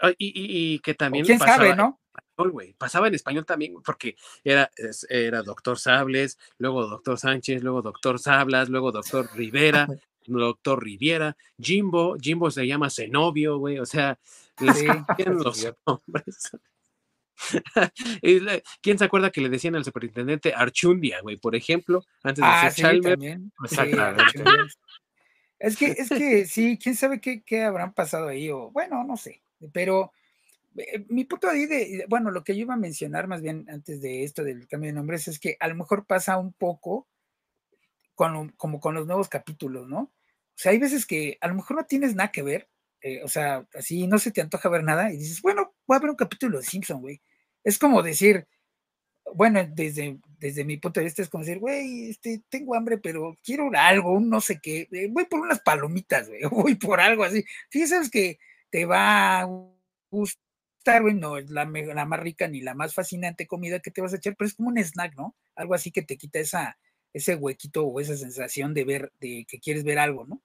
Ah, Y, y- y que también quién pasaba sabe, ¿no? español, güey. Pasaba en español también, porque era, era doctor Sables, luego doctor Sánchez, luego doctor Sablas, luego doctor Rivera, [LAUGHS] doctor Riviera, Jimbo, Jimbo se llama Zenobio, güey, o sea, les Sí. los [LAUGHS] nombres. [LAUGHS] ¿Quién se acuerda que le decían al superintendente Archundia, güey, por ejemplo, antes de Ah, ser sí, también. Exactamente. Archundia. Es que, es que sí, quién sabe qué, qué habrán pasado ahí, o bueno, no sé, pero eh, mi punto ahí de, bueno, lo que yo iba a mencionar más bien antes de esto del cambio de nombres es que a lo mejor pasa un poco con, como con los nuevos capítulos, ¿no? O sea, hay veces que a lo mejor no tienes nada que ver, eh, o sea, así no se te antoja ver nada y dices, bueno, voy a ver un capítulo de Simpson, güey. Es como decir, bueno, desde, desde mi punto de vista es como decir, güey, este, tengo hambre, pero quiero algo, un no sé qué, eh, voy por unas palomitas, güey, [LAUGHS] voy por algo así. Sí, sabes que te va a gustar, güey, no es la, la más rica ni la más fascinante comida que te vas a echar, pero es como un snack, ¿no? Algo así que te quita esa, ese huequito o esa sensación de ver, de que quieres ver algo, ¿no?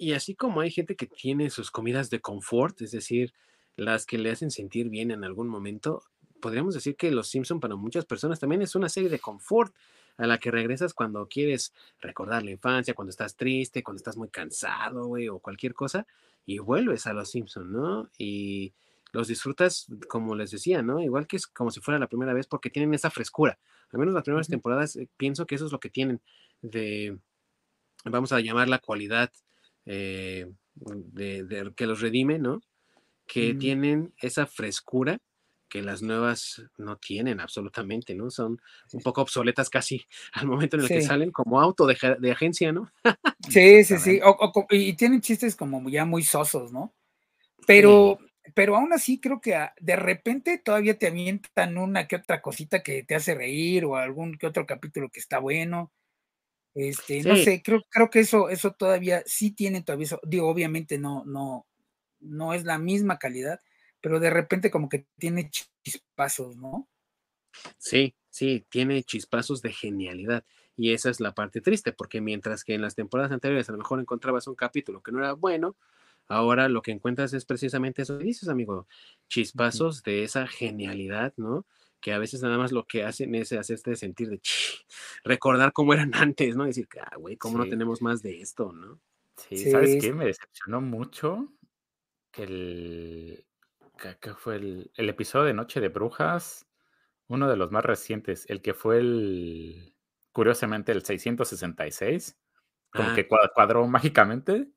Y así como hay gente que tiene sus comidas de confort, es decir, las que le hacen sentir bien en algún momento, podríamos decir que Los Simpson para muchas personas también es una serie de confort a la que regresas cuando quieres recordar la infancia, cuando estás triste, cuando estás muy cansado, güey, o cualquier cosa, y vuelves a Los Simpson, ¿no? Y los disfrutas, como les decía, ¿no? Igual que es como si fuera la primera vez, porque tienen esa frescura. Al menos las primeras temporadas, eh, pienso que eso es lo que tienen de, vamos a llamar la cualidad eh, de, de- que los redime, ¿no? Que Mm. tienen esa frescura que las nuevas no tienen absolutamente, ¿no? Son un poco obsoletas casi [LAUGHS] al momento en el que Sí. salen como auto de, de agencia, ¿no? [LAUGHS] Sí, sí, sí. o- o co- y tienen chistes como ya muy sosos, ¿no? Pero, pero aún así creo que a- de repente todavía te avientan una que otra cosita que te hace reír o algún que otro capítulo que está bueno. Este, no Sí. sé, creo, creo que eso, eso todavía sí tiene todavía eso. Digo, obviamente no, no, no es la misma calidad, pero de repente como que tiene chispazos, ¿no? Sí, sí, tiene chispazos de genialidad. Y esa es la parte triste, porque mientras que en las temporadas anteriores a lo mejor encontrabas un capítulo que no era bueno, ahora lo que encuentras es precisamente eso que dices, amigo, chispazos de esa genialidad, ¿no? Que a veces nada más lo que hacen es hacerte sentir de "Ch", recordar cómo eran [LAUGHS] antes, ¿no? Decir, ah, güey, ¿cómo no tenemos más de esto, ¿no? Sí, ¿sabes Sí, qué? sí. Me decepcionó mucho el. que, que fue el, el episodio de Noche de Brujas, uno de los más recientes, el que fue el. curiosamente, el 666, como Ah, que cua- cuadró mágicamente.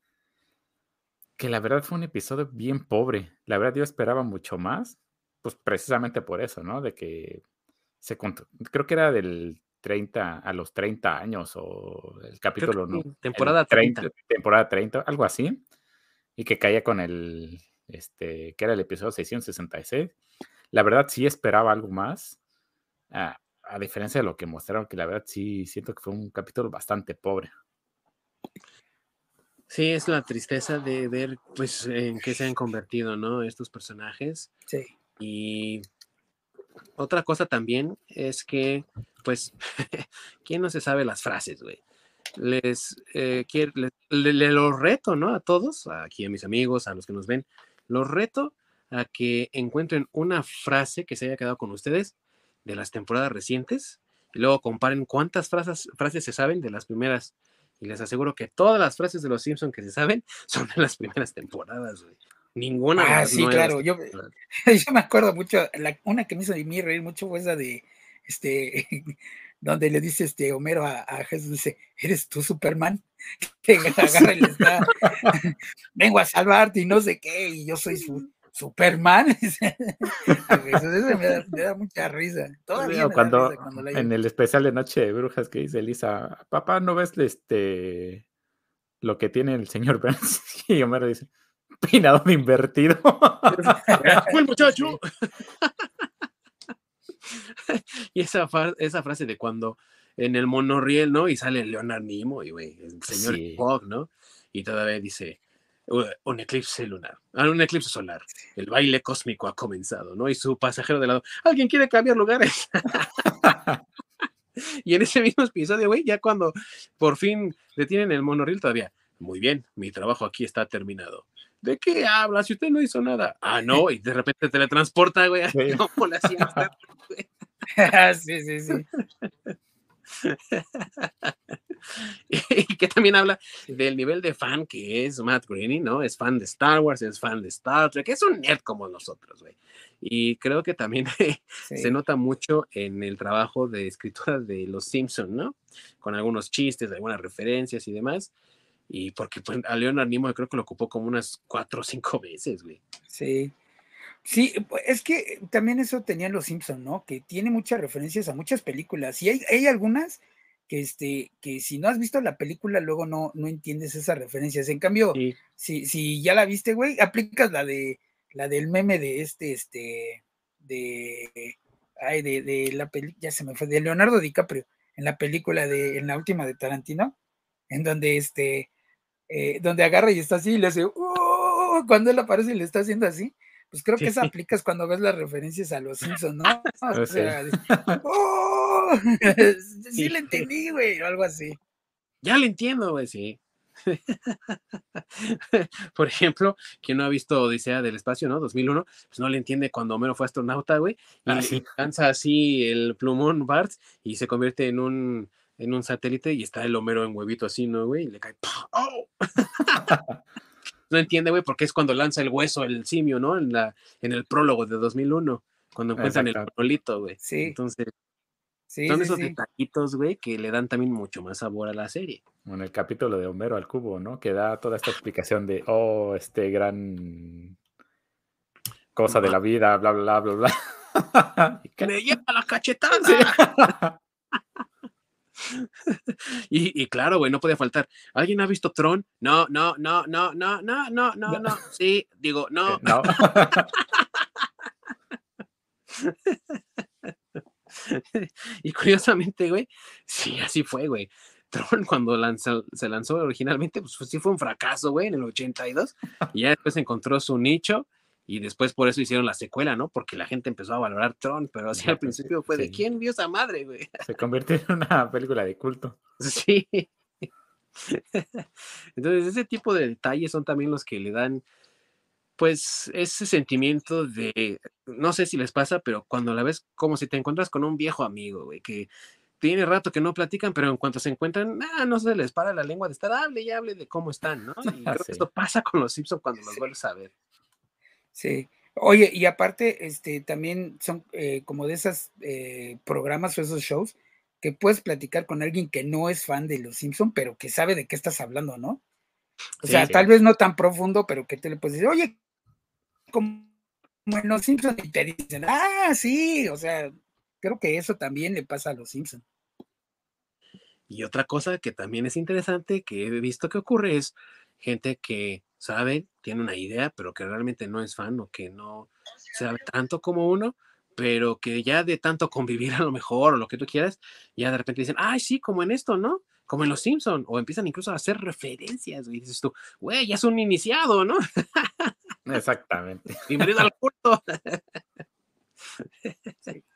Que la verdad fue un episodio bien pobre. La verdad, yo esperaba mucho más, pues precisamente por eso, ¿no? De que se cont- creo que era del 30 a los 30 años o el capítulo, ¿no? temporada 30. 30, temporada 30, algo así, y que caía con el, este, que era el episodio 666. La verdad sí esperaba algo más, a, a diferencia de lo que mostraron, que la verdad sí siento que fue un capítulo bastante pobre. Sí, es la tristeza de ver, pues, en qué se han convertido, ¿no? Estos personajes. Sí. Y otra cosa también es que, pues, [LAUGHS] ¿quién no se sabe las frases, güey? Les, eh, quiero- le, le- le los reto, ¿no? A todos, aquí a mis amigos, a los que nos ven, los reto a que encuentren una frase que se haya quedado con ustedes de las temporadas recientes y luego comparen cuántas frases, frases se saben de las primeras. Y les aseguro que todas las frases de los Simpson que se saben [LAUGHS] son de las primeras temporadas, güey. Ninguna de Ah, las sí, claro. Yo, [LAUGHS] yo me acuerdo mucho, la- una que me hizo a mí reír mucho fue esa de, este, [LAUGHS] donde le dice este Homero a, a Jesús, dice, ¿eres tú Superman? [LAUGHS] Que [LAUGHS] agarra y le está, [LAUGHS] vengo a salvarte y no sé qué, y yo soy su, Superman. Jesús, eso me da, me da mucha risa. Todavía me cuando, da risa cuando la en el especial de Noche de Brujas que dice Lisa, papá, ¿no ves este lo que tiene el señor Burns? Y Homero dice, peinado de invertido. ¡Fue el muchacho! [LAUGHS] y esa, esa frase de cuando en el monorriel, ¿no? Y sale Leonard Nimoy, güey, el señor sí. ¿no? Y todavía dice, un eclipse lunar, ah, un eclipse solar, el baile cósmico ha comenzado, ¿no? Y su pasajero de lado, ¿alguien quiere cambiar lugares? [LAUGHS] [LAUGHS] y en ese mismo episodio, güey, ya cuando por fin detienen el monorriel todavía, muy bien, mi trabajo aquí está terminado. ¿De qué habla? Si usted no hizo nada. Ah, no, y de repente teletransporta, güey. Sí. No, la [LAUGHS] sí, sí, sí. [LAUGHS] y que también habla del nivel de fan que es Matt Groening, ¿no? Es fan de Star Wars, es fan de Star Trek, es un nerd como nosotros, güey. Y creo que también [LAUGHS] sí. se nota mucho en el trabajo de escritura de Los Simpsons, ¿no? Con algunos chistes, algunas referencias y demás. Y porque pues, a Leonard Nimoy creo que lo ocupó como unas cuatro o cinco veces, güey. Sí. Sí, es que también eso tenían los Simpsons, ¿no? Que tiene muchas referencias a muchas películas. Y hay, hay algunas que, este, que si no has visto la película, luego no, no entiendes esas referencias. En cambio, sí. si, si ya la viste, güey, aplicas la de la del meme de este, este, de, ay, de, de la película, ya se me fue, de Leonardo DiCaprio, en la película de, en la última de Tarantino, en donde este, eh, donde agarra y está así y le hace, uh, cuando él aparece y le está haciendo así, pues creo que esa aplicas cuando ves las referencias a los Simpsons, ¿no? [LAUGHS] O sea, [LAUGHS] ¡Oh! [LAUGHS] sí le entendí, güey, o algo así. Ya le entiendo, güey, sí. Por ejemplo, quien no ha visto Odisea del Espacio, ¿no? 2001, pues no le entiende cuando Homero fue astronauta, güey, y ah, sí. lanza así el plumón Bart y se convierte en un, en un satélite y está el Homero en huevito así, ¿no, güey? Y le cae, ¡oh! No entiende, güey, porque es cuando lanza el hueso el simio, ¿no? En, la, en el prólogo de 2001, cuando encuentran Exacto. el monolito, güey. Sí. Entonces, sí, son sí, esos sí. detallitos, güey, que le dan también mucho más sabor a la serie. En el capítulo de Homero al cubo, ¿no? Que da toda esta explicación de, oh, este gran cosa de la vida, bla, bla, bla, bla, le [LAUGHS] lleva la cachetada. [LAUGHS] [LAUGHS] y, y, claro, güey, no podía faltar. ¿Alguien ha visto Tron? No, no, no, no, no, no, no, no, no. [LAUGHS] Sí, digo, no. No. [LAUGHS] y curiosamente, güey, sí, así fue, güey. Tron cuando lanzó, se lanzó originalmente, pues sí fue un fracaso, güey, en el 82. Y ya después encontró su nicho y después por eso hicieron la secuela, ¿no? Porque la gente empezó a valorar Tron, pero así al principio fue de quién vio esa madre, güey. Se convirtió en una película de culto. [LAUGHS] Sí. [LAUGHS] Entonces, ese tipo de detalles son también los que le dan, pues, ese sentimiento de, no sé si les pasa, pero cuando la ves como si te encuentras con un viejo amigo, güey, que tiene rato que no platican, pero en cuanto se encuentran, ah, no se les para la lengua de estar, hable y hable de cómo están, ¿no? [LAUGHS] Y creo Sí. que esto pasa con los Simpsons cuando los Sí. vuelves a ver. Sí. Oye, y aparte, este, también son eh, como de esos programas o esos shows que puedes platicar con alguien que no es fan de los Simpson, pero que sabe de qué estás hablando, ¿no? O Sí, sea, sí. tal vez no tan profundo, pero que te le puedes decir, oye, como en los Simpson y te dicen, ah, sí, o sea, creo que eso también le pasa a los Simpson. Y otra cosa que también es interesante que he visto que ocurre es gente que sabe, tiene una idea, pero que realmente no es fan o que no sabe tanto como uno, pero que ya de tanto [LAUGHS] convivir a lo mejor o lo que tú quieras, ya de repente dicen, ay, sí, como en esto, ¿no? Como en Los Simpson, o empiezan incluso a hacer referencias, y dices tú, güey, ya es un iniciado, ¿no? Exactamente. [LAUGHS] Bienvenido al culto. Sí. [LAUGHS]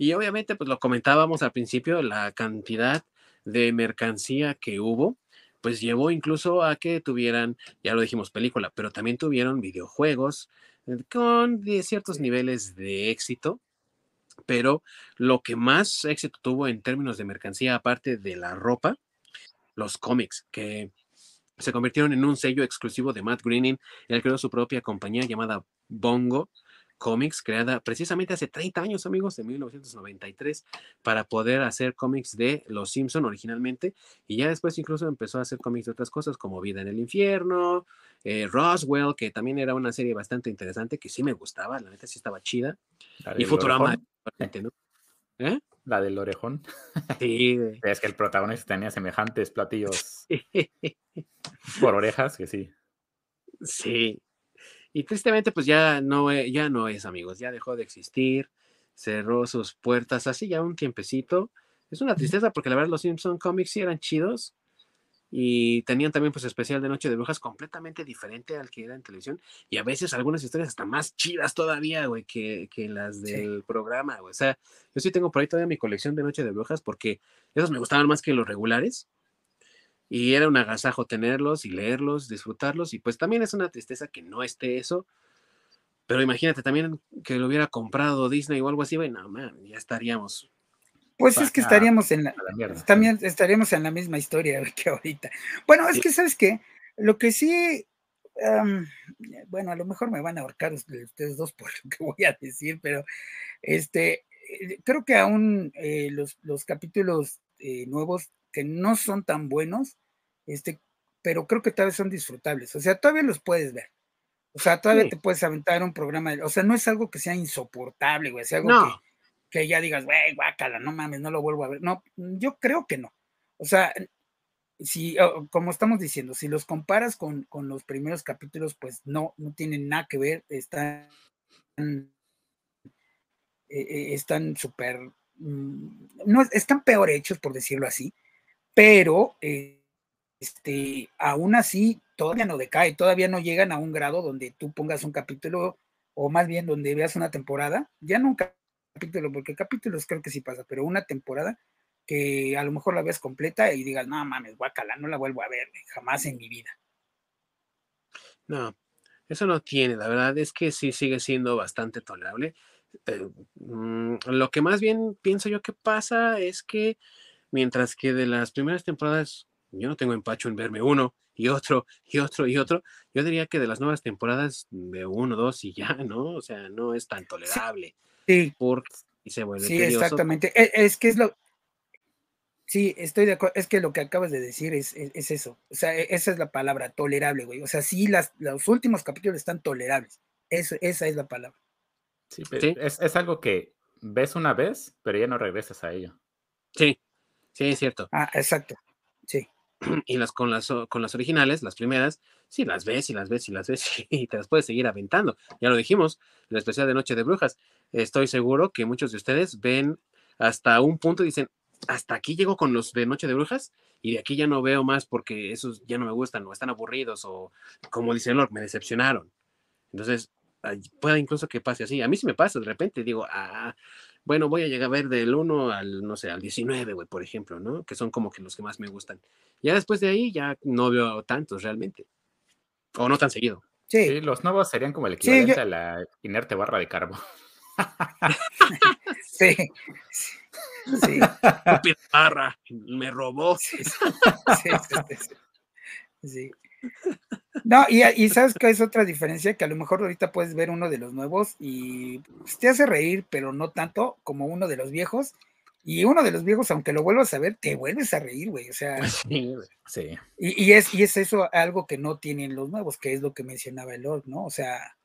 Y obviamente, pues lo comentábamos al principio, la cantidad de mercancía que hubo, pues llevó incluso a que tuvieran, ya lo dijimos, película, pero también tuvieron videojuegos eh, con ciertos niveles de éxito. Pero lo que más éxito tuvo en términos de mercancía, aparte de la ropa, los cómics, que se convirtieron en un sello exclusivo de Matt Groening. Él creó su propia compañía llamada Bongo Comics, creada precisamente hace 30 años, amigos, en 1993, para poder hacer cómics de Los Simpson originalmente. Y ya después incluso empezó a hacer cómics de otras cosas como Vida en el Infierno, eh, Roswell, que también era una serie bastante interesante, que sí me gustaba, la neta sí estaba chida. Y Futurama, ¿no? ¿Eh? La del orejón. Sí. [LAUGHS] Es que el protagonista tenía semejantes platillos [LAUGHS] por orejas, que sí. Sí. Y tristemente, pues ya no, e- ya no es, amigos, ya dejó de existir. cerró sus puertas hace ya un tiempecito. Es una tristeza porque la verdad los Simpson Comics sí eran chidos y tenían también pues especial de Noche de Brujas completamente diferente al que era en televisión y a veces algunas historias hasta más chidas todavía, güey, que, que las del programa, güey. O sea, yo sí tengo por ahí todavía mi colección de Noche de Brujas porque esos me gustaban más que los regulares y era un agasajo tenerlos y leerlos, disfrutarlos y pues también es una tristeza que no esté eso. Pero imagínate también que lo hubiera comprado Disney o algo así, güey, no, man, ya estaríamos pues es que estaríamos en la, también estaríamos en la misma historia [LAUGHS] que ahorita. Bueno, es que sabes qué, lo que sí, bueno, a lo mejor me van a ahorcar ustedes dos por lo que [LAUGHS] voy a decir, pero este, eh, creo que aún eh, los, los, capítulos eh, nuevos que no son tan buenos, este, pero creo que todavía son disfrutables. O sea, todavía los puedes ver. O sea, todavía te puedes aventar un programa. O sea, no es algo que sea insoportable, güey. Es algo que que ya digas, güey, guácala, no mames, no lo vuelvo a ver. No, yo creo que no. O sea, si, como estamos diciendo, si los comparas con, los primeros capítulos, pues no, no tienen nada que ver, están, eh, eh, están súper, mm, no, están peor hechos, por decirlo así, pero eh, este, aún así todavía no decae, todavía no llegan a un grado donde tú pongas un capítulo, o más bien donde veas una temporada, ya nunca capítulo, porque capítulos creo que sí pasa, pero una temporada que a lo mejor la veas completa y digas, no mames, guacala, no la vuelvo a ver jamás en mi vida. No, eso no tiene, la verdad es que sí sigue siendo bastante tolerable. Eh, mm, lo que más bien pienso yo que pasa es que mientras que de las primeras temporadas yo no tengo empacho en verme uno y otro y otro y otro, yo diría que de las nuevas temporadas de uno, dos y ya, ¿no? O sea, no es tan tolerable. Sí. Porque se vuelve Sí, exactamente. E, es, que es lo. Sí, estoy de acuerdo. Es que lo que acabas de decir es, es, eso. O sea, e, esa es la palabra, tolerable, güey. O sea, sí, las, los últimos capítulos están tolerables. Eso, esa es la palabra. Sí, pero Es, es, algo que ves una vez, pero ya no regresas a ello. Sí, sí, es cierto. Ah, exacto. Sí. [CLEARS THROAT] Y las con las con las originales, las primeras, sí las ves y las ves y las ves [LAUGHS] y te las puedes seguir aventando. Ya lo dijimos, la especial de Noche de Brujas. Estoy seguro que muchos de ustedes ven hasta un punto y dicen, hasta aquí llego con los de Noche de Brujas y de aquí ya no veo más porque esos ya no me gustan o están aburridos o como dice Lord, me decepcionaron. Entonces, puede incluso que pase así. A mí sí me pasa, de repente digo, ah, bueno, voy a llegar a ver del 1 al, no sé, al 19, güey, por ejemplo, ¿no? Que son como que los que más me gustan. Ya después de ahí ya no veo tantos realmente. O no tan seguido. Sí. los nuevos serían como el equivalente a la inerte barra de carbo. [LAUGHS] sí. Sí. Barra, me robó. Sí, sí, No, y, y, sabes que es otra diferencia, que a lo mejor ahorita puedes ver uno de los nuevos y te hace reír, pero no tanto como uno de los viejos, y uno de los viejos, aunque lo vuelvas a ver, te vuelves a reír, güey. O sea. [LAUGHS] Sí, Y, es, y es eso algo que no tienen los nuevos, que es lo que mencionaba el Lord, ¿no? O sea.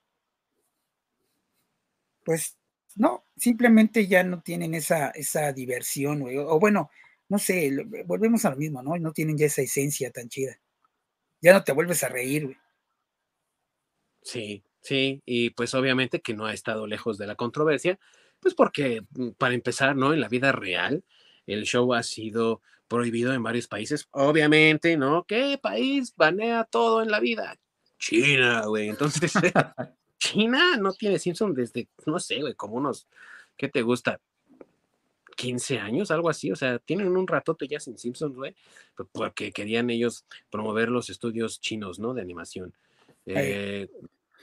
Pues no, simplemente ya no tienen esa, esa diversión, güey. O, bueno, no sé, volvemos a lo mismo, ¿no? No tienen ya esa esencia tan chida. Ya no te vuelves a reír, güey. Sí, sí, y pues obviamente que no ha estado lejos de la controversia, pues porque, mm, para empezar, ¿no? En la vida real, el show ha sido prohibido en varios países. Obviamente, ¿no? ¿Qué país banea todo en la vida? China, güey. Entonces, [LAUGHS] China no tiene Simpson desde, no sé, güey, como unos, ¿qué te gusta? 15 años, algo así, o sea, tienen un ratote ya sin Simpsons, güey, porque querían ellos promover los estudios chinos, ¿no? De animación. Eh,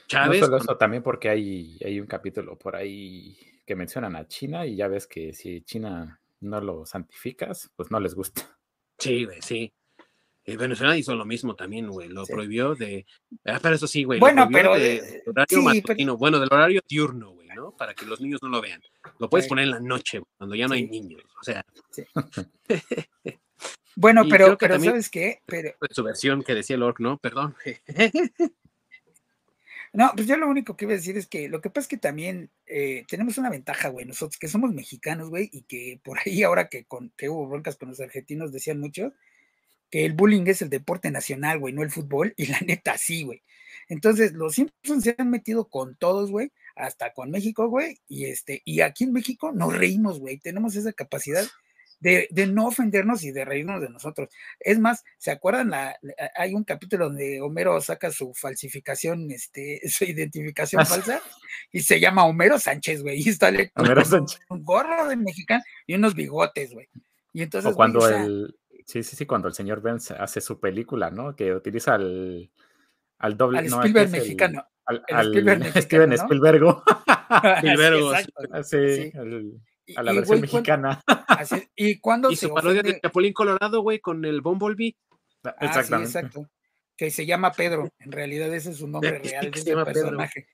Chávez. No solo eso, también porque hay, hay un capítulo por ahí que mencionan a China y ya ves que si China no lo santificas, pues no les gusta. Sí, güey, sí. Y Venezuela hizo lo mismo también, güey. Lo prohibió de. Ah, pero eso sí, güey. Bueno, pero. De, horario matutino, bueno, del horario diurno, güey, ¿no? Para que los niños no lo vean. Lo puedes poner en la noche, cuando ya no hay niños. O sea. [LAUGHS] bueno, pero, pero ¿sabes qué? Pero... [LAUGHS] Su versión que decía el orc, ¿no? Perdón. [LAUGHS] No, pues yo lo único que iba a decir es que lo que pasa es que también eh, tenemos una ventaja, güey, nosotros que somos mexicanos, güey, y que por ahí ahora que, con, que hubo broncas con los argentinos decían mucho que el bullying es el deporte nacional, güey, no el fútbol, y la neta sí, güey. Entonces, los Simpsons se han metido con todos, güey, hasta con México, güey, y este, y aquí en México nos reímos, güey, tenemos esa capacidad de, de, no ofendernos y de reírnos de nosotros. Es más, ¿se acuerdan? La, hay un capítulo donde Homero saca su falsificación, este, [LAUGHS] su identificación falsa, y se llama Homero Sánchez, güey, y está Homero Sánchez. [LAUGHS] un gorro de mexicano y unos bigotes, güey. Y entonces, o cuando güey, el, sí, sí, sí, cuando el señor Benz hace su película, ¿no? Que utiliza al, al doble, al no, Spielberg es el- mexicano. Al, al Spielberg mexicano, Steven ¿no? Spielberg. [LAUGHS] [LAUGHS] Spielberg, Exacto. sí, Sí. al- Y- a la y, versión mexicana. [LAUGHS] así- y cuando Y se su parodia ofende- de Chapulín Colorado, güey, con el Bumblebee. Ah, sí, Exactamente. exacto. Que se llama Pedro. En realidad ese es su nombre real de ese Pedro. personaje.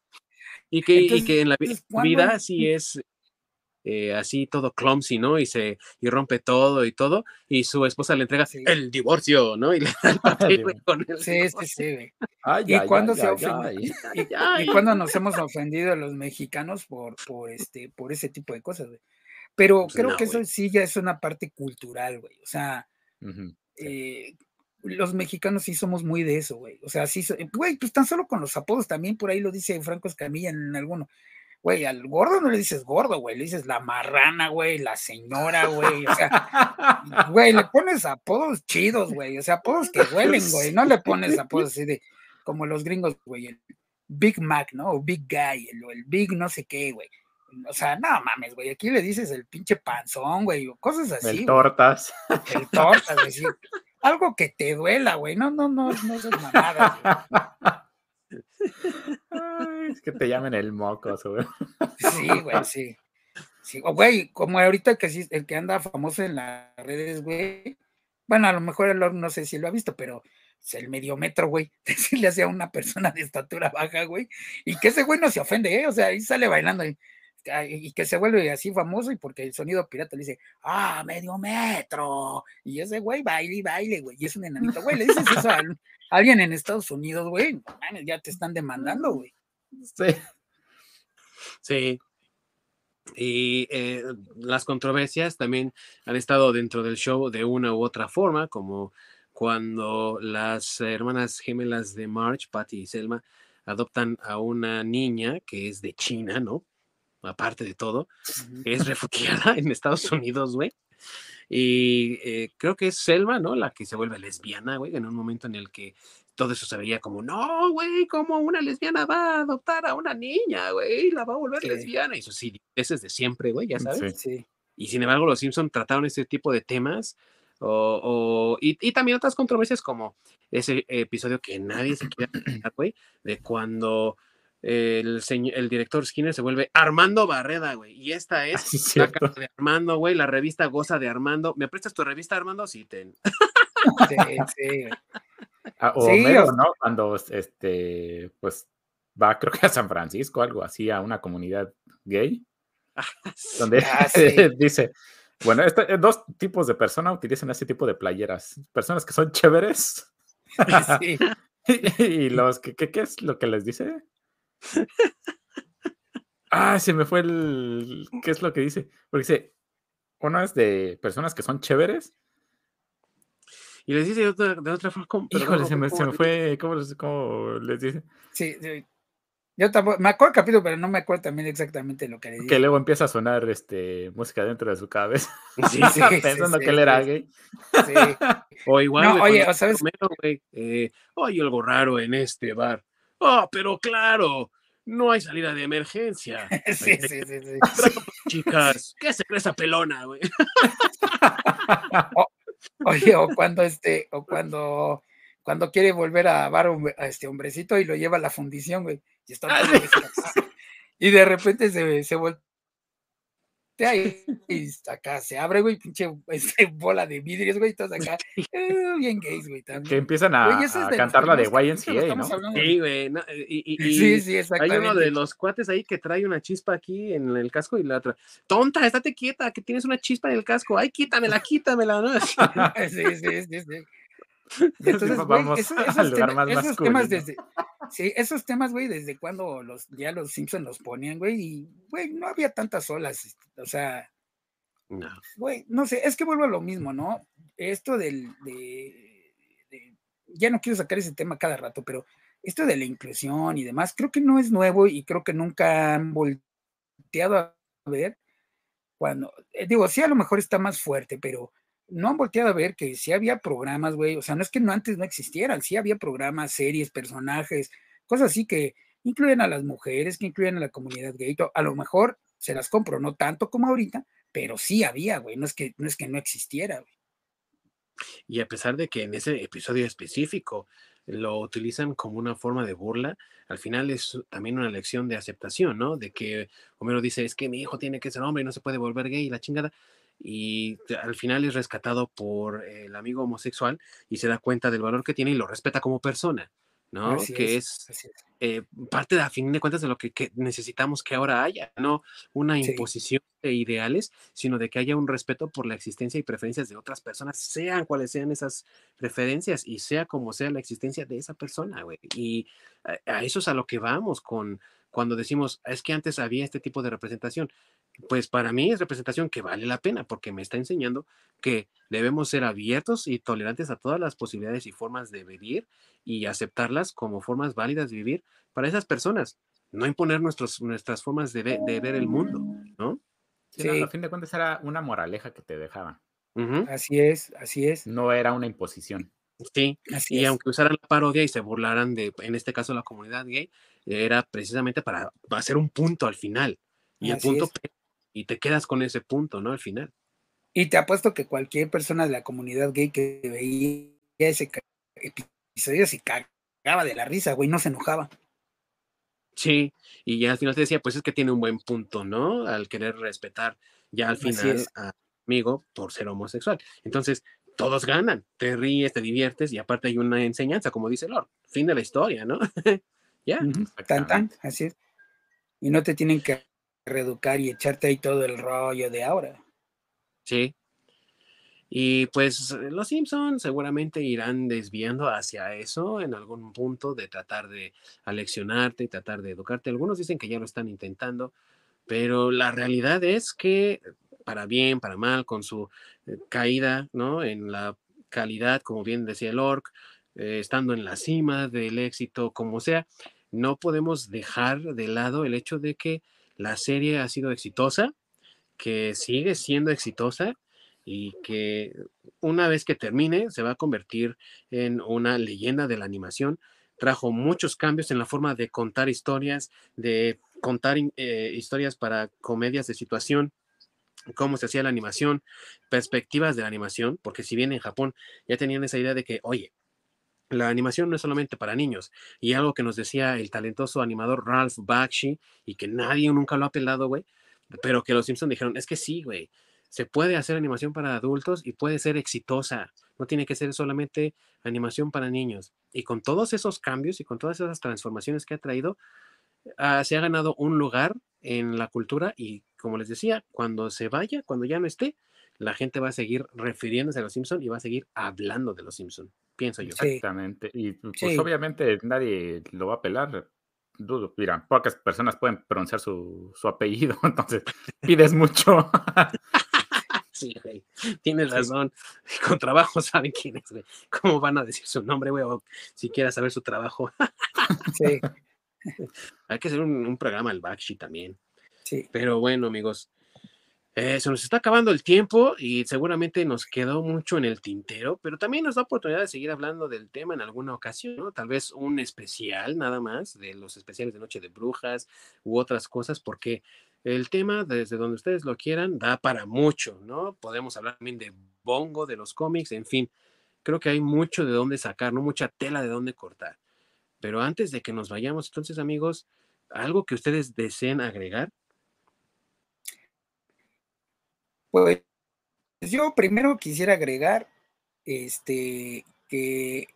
Y que, y que en la vi- entonces, ¿cuándo vida sí es eh, así todo clumsy, ¿no? Y se y rompe todo y todo. Y su esposa le entrega Sí. el divorcio, ¿no? Y le da el [LAUGHS] papel güey, con el Sí, sí, divorcio. sí, güey. Ay, ¿Y ay, cuándo ay, se. [LAUGHS] Y, y cuando nos hemos ofendido los mexicanos por, por, este, por ese tipo de cosas, güey. Pero Pues creo no, que eso güey. sí ya es una parte cultural, güey. O sea, eh, los mexicanos sí somos muy de eso, güey. O sea, sí, so- güey, pues tan solo con los apodos también, por ahí lo dice Franco Escamilla en alguno. Güey, al gordo no le dices gordo, güey, le dices la marrana, güey, la señora, güey. O sea, [LAUGHS] güey, le pones apodos chidos, güey. O sea, apodos que huelen, [LAUGHS] güey. No le pones apodos así de como los gringos, güey. El Big Mac, ¿no? O Big Guy, el, o el Big no sé qué, güey. O sea, no mames, güey. Aquí le dices el pinche panzón, güey, o cosas así. El güey tortas. el tortas, güey, sí. [LAUGHS] Algo que te duela, güey. No, no, no, no esas mamadas, güey. Es que te llamen el mocos, güey. Sí, güey, sí. Sí, güey, como ahorita que sí, el que anda famoso en las redes, güey. Bueno, a lo mejor el no sé si lo ha visto, pero es el medio metro, güey. [LAUGHS] Decirle hacia una persona de estatura baja, güey. Y que ese güey no se ofende, ¿eh? O sea, ahí sale bailando y, y que se vuelve así famoso y porque el sonido pirata le dice, ah, medio metro. Y ese güey baile y baile, güey. Y es un enanito, güey. Le dices eso a, al- a alguien en Estados Unidos, güey. Ya te están demandando, güey. Sí. Sí. Y eh, las controversias también han estado dentro del show de una u otra forma, como cuando las hermanas gemelas de March, Patty y Selma, adoptan a una niña que es de China, ¿no? Aparte de todo, es refugiada en Estados Unidos, güey. Y eh, creo que es Selma, ¿no? La que se vuelve lesbiana, güey, en un momento en el que todo eso se veía como, no, güey, como una lesbiana va a adoptar a una niña, güey, la va a volver Sí. lesbiana. Y eso sí, ese es de siempre, güey, ya sabes. Sí. Sí. Y sin embargo, los Simpson trataron este tipo de temas. O, o- y, y también otras controversias como ese episodio que nadie se quiere [CLEARS THROAT] güey, de cuando el, el director Skinner se vuelve Armando Barreda, güey. Y esta [LAUGHS] es Sí, es la cierto. cara de Armando, güey, la revista Goza de Armando. ¿Me prestas tu revista, Armando? Sí, ten. Sí. [LAUGHS] Ah, o Sí, Homero, ¿no? Cuando este, pues va, creo que a San Francisco, algo así, a una comunidad gay, [LAUGHS] donde Ah, sí. dice, bueno, este- eh, dos tipos de personas utilizan ese tipo de playeras. Personas que son chéveres Sí. y los que, ¿qué, qué es lo que les dice? Ah, se me fue el, ¿qué es lo que dice? Porque dice, uno es de personas que son chéveres. Y les dice de otra, de otra forma. ¿cómo? Híjole, no, se me, se me fue, ¿cómo, les- cómo les dice? Sí, sí. Yo tampoco, me acuerdo el capítulo, pero no me acuerdo también exactamente lo que le Que dije. luego empieza a sonar este, música dentro de su cabeza, Sí, Sí, [LAUGHS] sí, pensando sí, que él era gay. Sí. [LAUGHS] O igual, No, güey, oye, sabes- eh, hay algo raro en este bar. Oh, pero claro, no hay salida de emergencia. [LAUGHS] Sí, sí, sí, sí. Chicas, ¿qué se cree esa pelona, güey? [LAUGHS] Oye, o cuando este, o cuando, cuando quiere volver a bar a este hombrecito y lo lleva a la fundición, güey. Y está Ah. Y de repente se, se voltea y, y acá se abre, güey, pinche este, bola de vidrios, güey, todos acá. eh, bien gays, güey, también. Que empiezan a, Güey, ese es a de los cantar la de estamos ¿no? hablando de- Sí, güey. no, y, y- y Sí, sí, hay exactamente. uno de los cuates ahí que trae una chispa aquí en el casco y la otra, tonta, estate quieta, que tienes una chispa en el casco. Ay, quítamela, quítamela, ¿no? [LAUGHS] Sí, sí, sí, sí. [LAUGHS] Entonces, güey, [LAUGHS] al esos, lugar tema- más esos temas desde, sí, esos temas, güey, desde cuando los, ya los Simpson los ponían, güey, y, güey, no había tantas olas, este, o sea, No. güey, no sé, es que vuelvo a lo mismo, ¿no? Esto del, de, de- ya no quiero sacar ese tema cada rato, pero esto de la inclusión y demás, creo que no es nuevo y creo que nunca han volteado a ver cuando, eh, digo, sí, a lo mejor está más fuerte, pero no han volteado a ver que sí había programas, güey, o sea, no es que no antes no existieran, sí había programas, series, personajes, cosas así que incluyen a las mujeres, que incluyen a la comunidad gay, a lo mejor se las compro, no tanto como ahorita, pero sí había, güey, no es que no, es que no existiera, güey. Y a pesar de que en ese episodio específico lo utilizan como una forma de burla, al final es también una lección de aceptación, ¿no? De que Homero dice, es que mi hijo tiene que ser hombre y no se puede volver gay y la chingada. Y al final es rescatado por el amigo homosexual y se da cuenta del valor que tiene y lo respeta como persona. ¿no? que es, eh, parte, de, a fin de cuentas, de lo que, necesitamos que ahora haya, no una imposición de ideales, sino de que haya un respeto por la existencia y preferencias de otras personas, sean cuales sean esas preferencias y sea como sea la existencia de esa persona, güey. Y a eso es a lo que vamos con cuando decimos, es que antes había este tipo de representación pues para mí es representación que vale la pena porque me está enseñando que debemos ser abiertos y tolerantes a todas las posibilidades y formas de vivir y aceptarlas como formas válidas de vivir para esas personas, no imponer nuestros, nuestras formas de, ver el mundo, ¿no? Sí, a fin de cuentas era una moraleja que te dejaban. Así es, así es. No era una imposición. Sí, y aunque usaran la parodia y se burlaran de, en este caso, la comunidad gay, era precisamente para hacer un punto al final. Y el punto y te quedas con ese punto, ¿no? Al final. Y te apuesto que cualquier persona de la comunidad gay que veía ese episodio se cagaba de la risa, güey, no se enojaba. Sí, y ya al final te decía, pues es que tiene un buen punto, ¿no? Al querer respetar ya al final a amigo por ser homosexual. Entonces, todos ganan, te ríes, te diviertes y aparte hay una enseñanza, como dice Lord, fin de la historia, ¿no? [LAUGHS] ya. Tan, tan, así es. Y no te tienen que reeducar y echarte ahí todo el rollo de ahora. Sí. Y pues los Simpsons seguramente irán desviando hacia eso en algún punto de tratar de aleccionarte y tratar de educarte. Algunos dicen que ya lo están intentando, pero la realidad es que para bien, para mal, con su eh, caída, ¿no? En la calidad, como bien decía el Orc, eh, estando en la cima del éxito, como sea, no podemos dejar de lado el hecho de que la serie ha sido exitosa, que sigue siendo exitosa y que una vez que termine se va a convertir en una leyenda de la animación. Trajo muchos cambios en la forma de contar historias, de contar eh, historias para comedias de situación, cómo se hacía la animación, perspectivas de la animación, porque si bien en Japón ya tenían esa idea de que, oye, la animación no es solamente para niños. Y algo que nos decía el talentoso animador Ralph Bakshi, y que nadie nunca lo ha pelado, güey, pero que los Simpsons dijeron, es que sí, güey, se puede hacer animación para adultos y puede ser exitosa. No tiene que ser solamente animación para niños. Y con todos esos cambios y con todas esas transformaciones que ha traído, ah, se ha ganado un lugar en la cultura y, como les decía, cuando se vaya, cuando ya no esté, la gente va a seguir refiriéndose a los Simpsons y va a seguir hablando de los Simpsons pienso yo. Exactamente. Y pues obviamente nadie lo va a pelar. Dudo, mira, pocas personas pueden pronunciar su, su apellido, [LAUGHS] entonces pides mucho. [LAUGHS] sí, güey, tienes razón. [LAUGHS] Con trabajo saben quién es, güey. ¿Cómo van a decir su nombre, güey? O si quieres saber su trabajo. sí. Hay que hacer un, un programa al Bakshi también. Sí. Pero bueno, amigos, eh, se nos está acabando el tiempo y seguramente nos quedó mucho en el tintero, pero también nos da oportunidad de seguir hablando del tema en alguna ocasión, ¿no? Tal vez un especial nada más de los especiales de Noche de Brujas u otras cosas, porque el tema, desde donde ustedes lo quieran, da para mucho, ¿no? Podemos hablar también de Bongo, de los cómics, en fin, creo que hay mucho de dónde sacar, ¿no? Mucha tela de dónde cortar. Pero antes de que nos vayamos, entonces, amigos, algo que ustedes deseen agregar. Pues yo primero quisiera agregar este que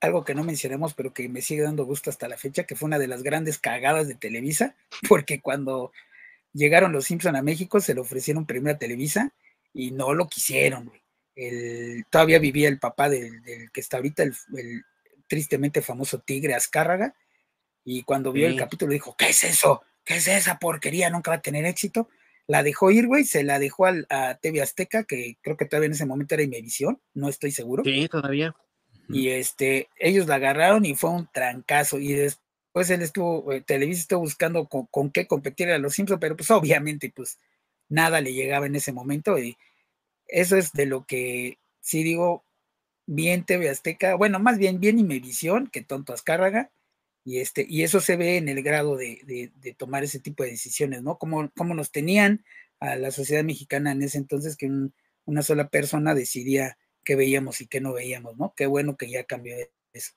algo que no mencionamos, pero que me sigue dando gusto hasta la fecha, que fue una de las grandes cagadas de Televisa, [LAUGHS] porque cuando llegaron los Simpson a México se le ofrecieron primero a Televisa y no lo quisieron. El, todavía vivía el papá del, que está ahorita, el, tristemente famoso Tigre Azcárraga, y cuando vio el capítulo dijo, ¿qué es eso? ¿Qué es esa porquería? Nunca va a tener éxito la dejó ir, güey, se la dejó al, a TV Azteca, que creo que todavía en ese momento era Imevisión, no estoy seguro. Sí, todavía. Y este, ellos la agarraron y fue un trancazo. Y después él estuvo, eh, Televisa estuvo buscando con, qué competir a los Simpsons, pero pues obviamente, pues nada le llegaba en ese momento. Y eso es de lo que sí digo, bien TV Azteca, bueno, más bien bien Imevisión, que tonto Azcárraga, y, este, y eso se ve en el grado de, tomar ese tipo de decisiones, ¿no? Como, como nos tenían a la sociedad mexicana en ese entonces que una sola persona decidía qué veíamos y qué no veíamos, ¿no? Qué bueno que ya cambió eso.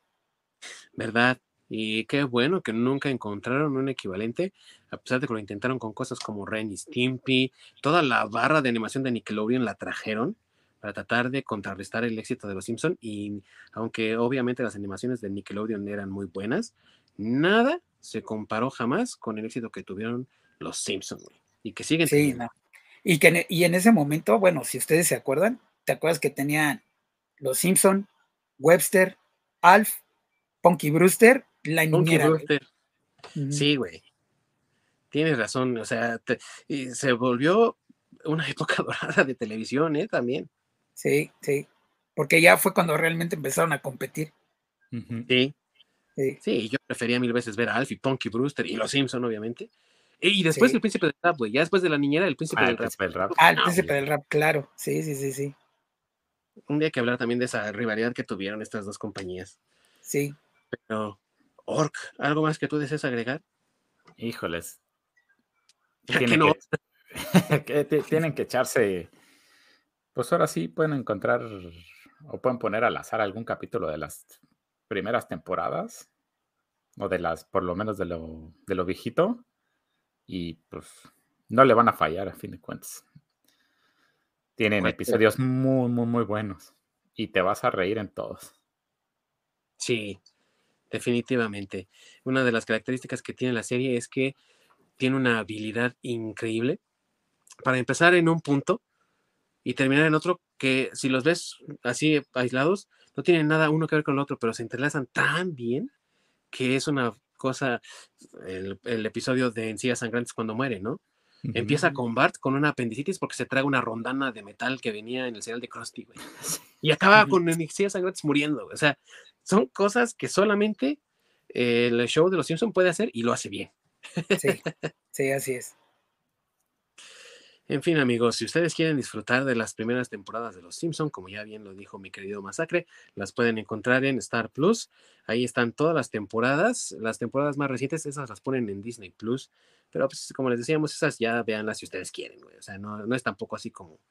¿Verdad? Y qué bueno que nunca encontraron un equivalente, a pesar de que lo intentaron con cosas como Ren Stimpy, toda la barra de animación de Nickelodeon la trajeron para tratar de contrarrestar el éxito de los Simpson y aunque obviamente las animaciones de Nickelodeon eran muy buenas, nada se comparó jamás con el éxito que tuvieron los Simpson y que siguen sí, y que e, y en ese momento, bueno, si ustedes se acuerdan, ¿te acuerdas que tenían los Simpson, Webster, Alf, Punky Brewster, la niñera? Brewster. Sí, güey. Tienes razón, o sea, se volvió una [LAUGHS] época dorada de televisión, ¿eh? También. Sí, sí. Porque ya fue cuando realmente empezaron a competir. Sí. Sí. yo prefería mil veces ver a Alf y Punky Brewster y los Simpson, obviamente. Y después el príncipe del rap, güey. Ya después de la niñera, el príncipe, ah, del, rap. Ah, el príncipe del rap, claro. Sí, sí, sí, sí. Un día que hablar también de esa rivalidad que tuvieron estas dos compañías. Sí. Pero, Orc, ¿algo más que tú desees agregar? Híjoles. Tienen, no? que, [LAUGHS] tienen que echarse pues ahora sí pueden encontrar o pueden poner al azar algún capítulo de las primeras temporadas o de las, por lo menos de lo, de lo viejito y pues no le van a fallar a fin de cuentas. Tienen pues, episodios muy, muy, muy buenos y te vas a reír en todos. Sí, definitivamente. Una de las características que tiene la serie es que tiene una habilidad increíble para empezar en un punto y terminar en otro que si los ves así aislados, no tienen nada uno que ver con el otro, pero se entrelazan tan bien que es una cosa, el, episodio de Encías Sangrantes cuando muere, ¿no? Empieza con Bart con una apendicitis porque se traga una rondana de metal que venía en el cereal de Krusty, güey. [LAUGHS] Y acaba con Encías Sangrantes muriendo, O sea, son cosas que solamente el show de los Simpsons puede hacer y lo hace bien. Sí, sí, así es. En fin, amigos, si ustedes quieren disfrutar de las primeras temporadas de Los Simpson, como ya bien lo dijo mi querido Masacre, las pueden encontrar en Star Plus. Ahí están todas las temporadas. Las temporadas más recientes, esas las ponen en Disney Plus. Pero pues, como les decíamos, esas ya véanlas si ustedes quieren, O sea, no, no es tampoco así como.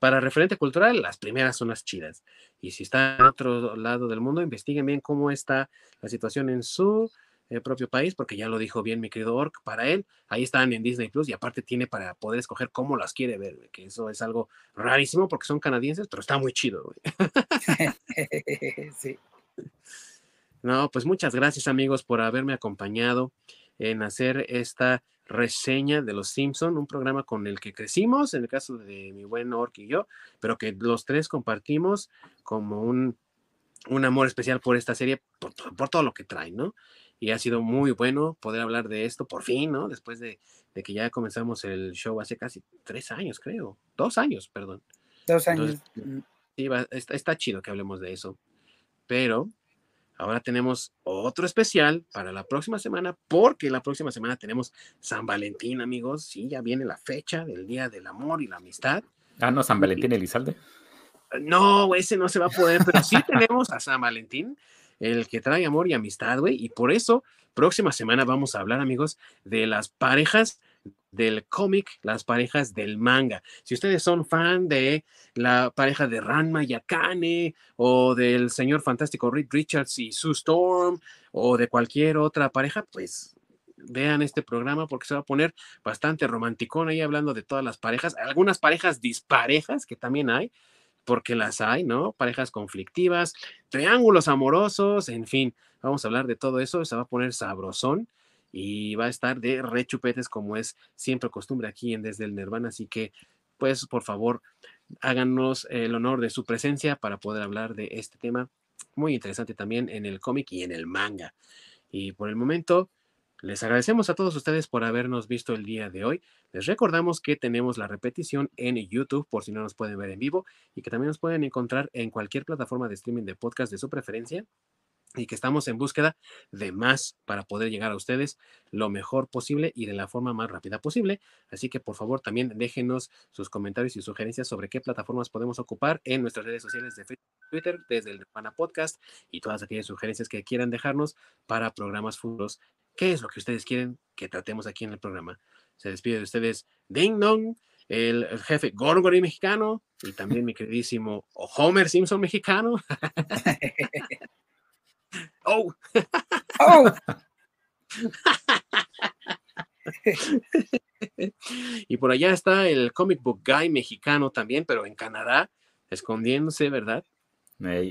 Para referente cultural, las primeras son las chidas. Y si está en otro lado del mundo, investiguen bien cómo está la situación en su el propio país, porque ya lo dijo bien mi querido Orc, para él, ahí están en Disney Plus y aparte tiene para poder escoger cómo las quiere ver, que eso es algo rarísimo porque son canadienses, pero está muy chido. [LAUGHS] sí. No, pues muchas gracias amigos por haberme acompañado en hacer esta reseña de Los Simpson, un programa con el que crecimos, en el caso de mi buen Orc y yo, pero que los tres compartimos como un, un amor especial por esta serie, por, por todo lo que trae, ¿no? Y ha sido muy bueno poder hablar de esto por fin, ¿no? Después de, que ya comenzamos el show hace casi tres años, creo. Dos años, perdón. Dos años. sí, está, chido que hablemos de eso. Pero ahora tenemos otro especial para la próxima semana, porque la próxima semana tenemos San Valentín, amigos. Sí, ya viene la fecha del Día del Amor y la Amistad. Ah, no, San Valentín Elizalde. No, ese no se va a poder, pero sí [LAUGHS] tenemos a San Valentín el que trae amor y amistad, güey. Y por eso, próxima semana vamos a hablar, amigos, de las parejas del cómic, las parejas del manga. Si ustedes son fan de la pareja de Ranma y Akane, o del señor fantástico Rick Richards y Sue Storm, o de cualquier otra pareja, pues vean este programa porque se va a poner bastante romanticón ahí hablando de todas las parejas, algunas parejas disparejas que también hay, porque las hay, ¿no? Parejas conflictivas, triángulos amorosos, en fin, vamos a hablar de todo eso, se va a poner sabrosón y va a estar de rechupetes como es siempre costumbre aquí en Desde el Nirvana, así que pues por favor háganos el honor de su presencia para poder hablar de este tema muy interesante también en el cómic y en el manga. Y por el momento Les agradecemos a todos ustedes por habernos visto el día de hoy. Les recordamos que tenemos la repetición en YouTube por si no nos pueden ver en vivo y que también nos pueden encontrar en cualquier plataforma de streaming de podcast de su preferencia y que estamos en búsqueda de más para poder llegar a ustedes lo mejor posible y de la forma más rápida posible. Así que por favor también déjenos sus comentarios y sugerencias sobre qué plataformas podemos ocupar en nuestras redes sociales de Facebook, Twitter, desde el Nirvana Podcast y todas aquellas sugerencias que quieran dejarnos para programas futuros. ¿Qué es lo que ustedes quieren que tratemos aquí en el programa? Se despide de ustedes Ding Dong, el, el jefe Gorgory mexicano y también mi queridísimo Homer Simpson mexicano. [LAUGHS] Oh. ¡Oh! [LAUGHS] y por allá está el comic book guy mexicano también, pero en Canadá, escondiéndose, ¿verdad?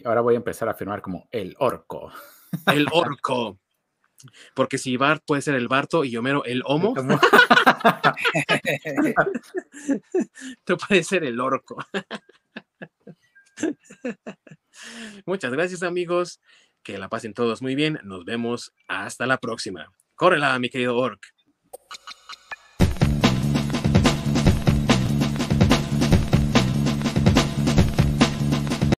Ahora voy a empezar a firmar como el orco. El orco. Porque si Bart puede ser el Barto y Homero el Homo, [LAUGHS] [LAUGHS] tú puedes ser el orco. [LAUGHS] Muchas gracias, amigos. Que la pasen todos muy bien. Nos vemos hasta la próxima. Córrela, mi querido Orc.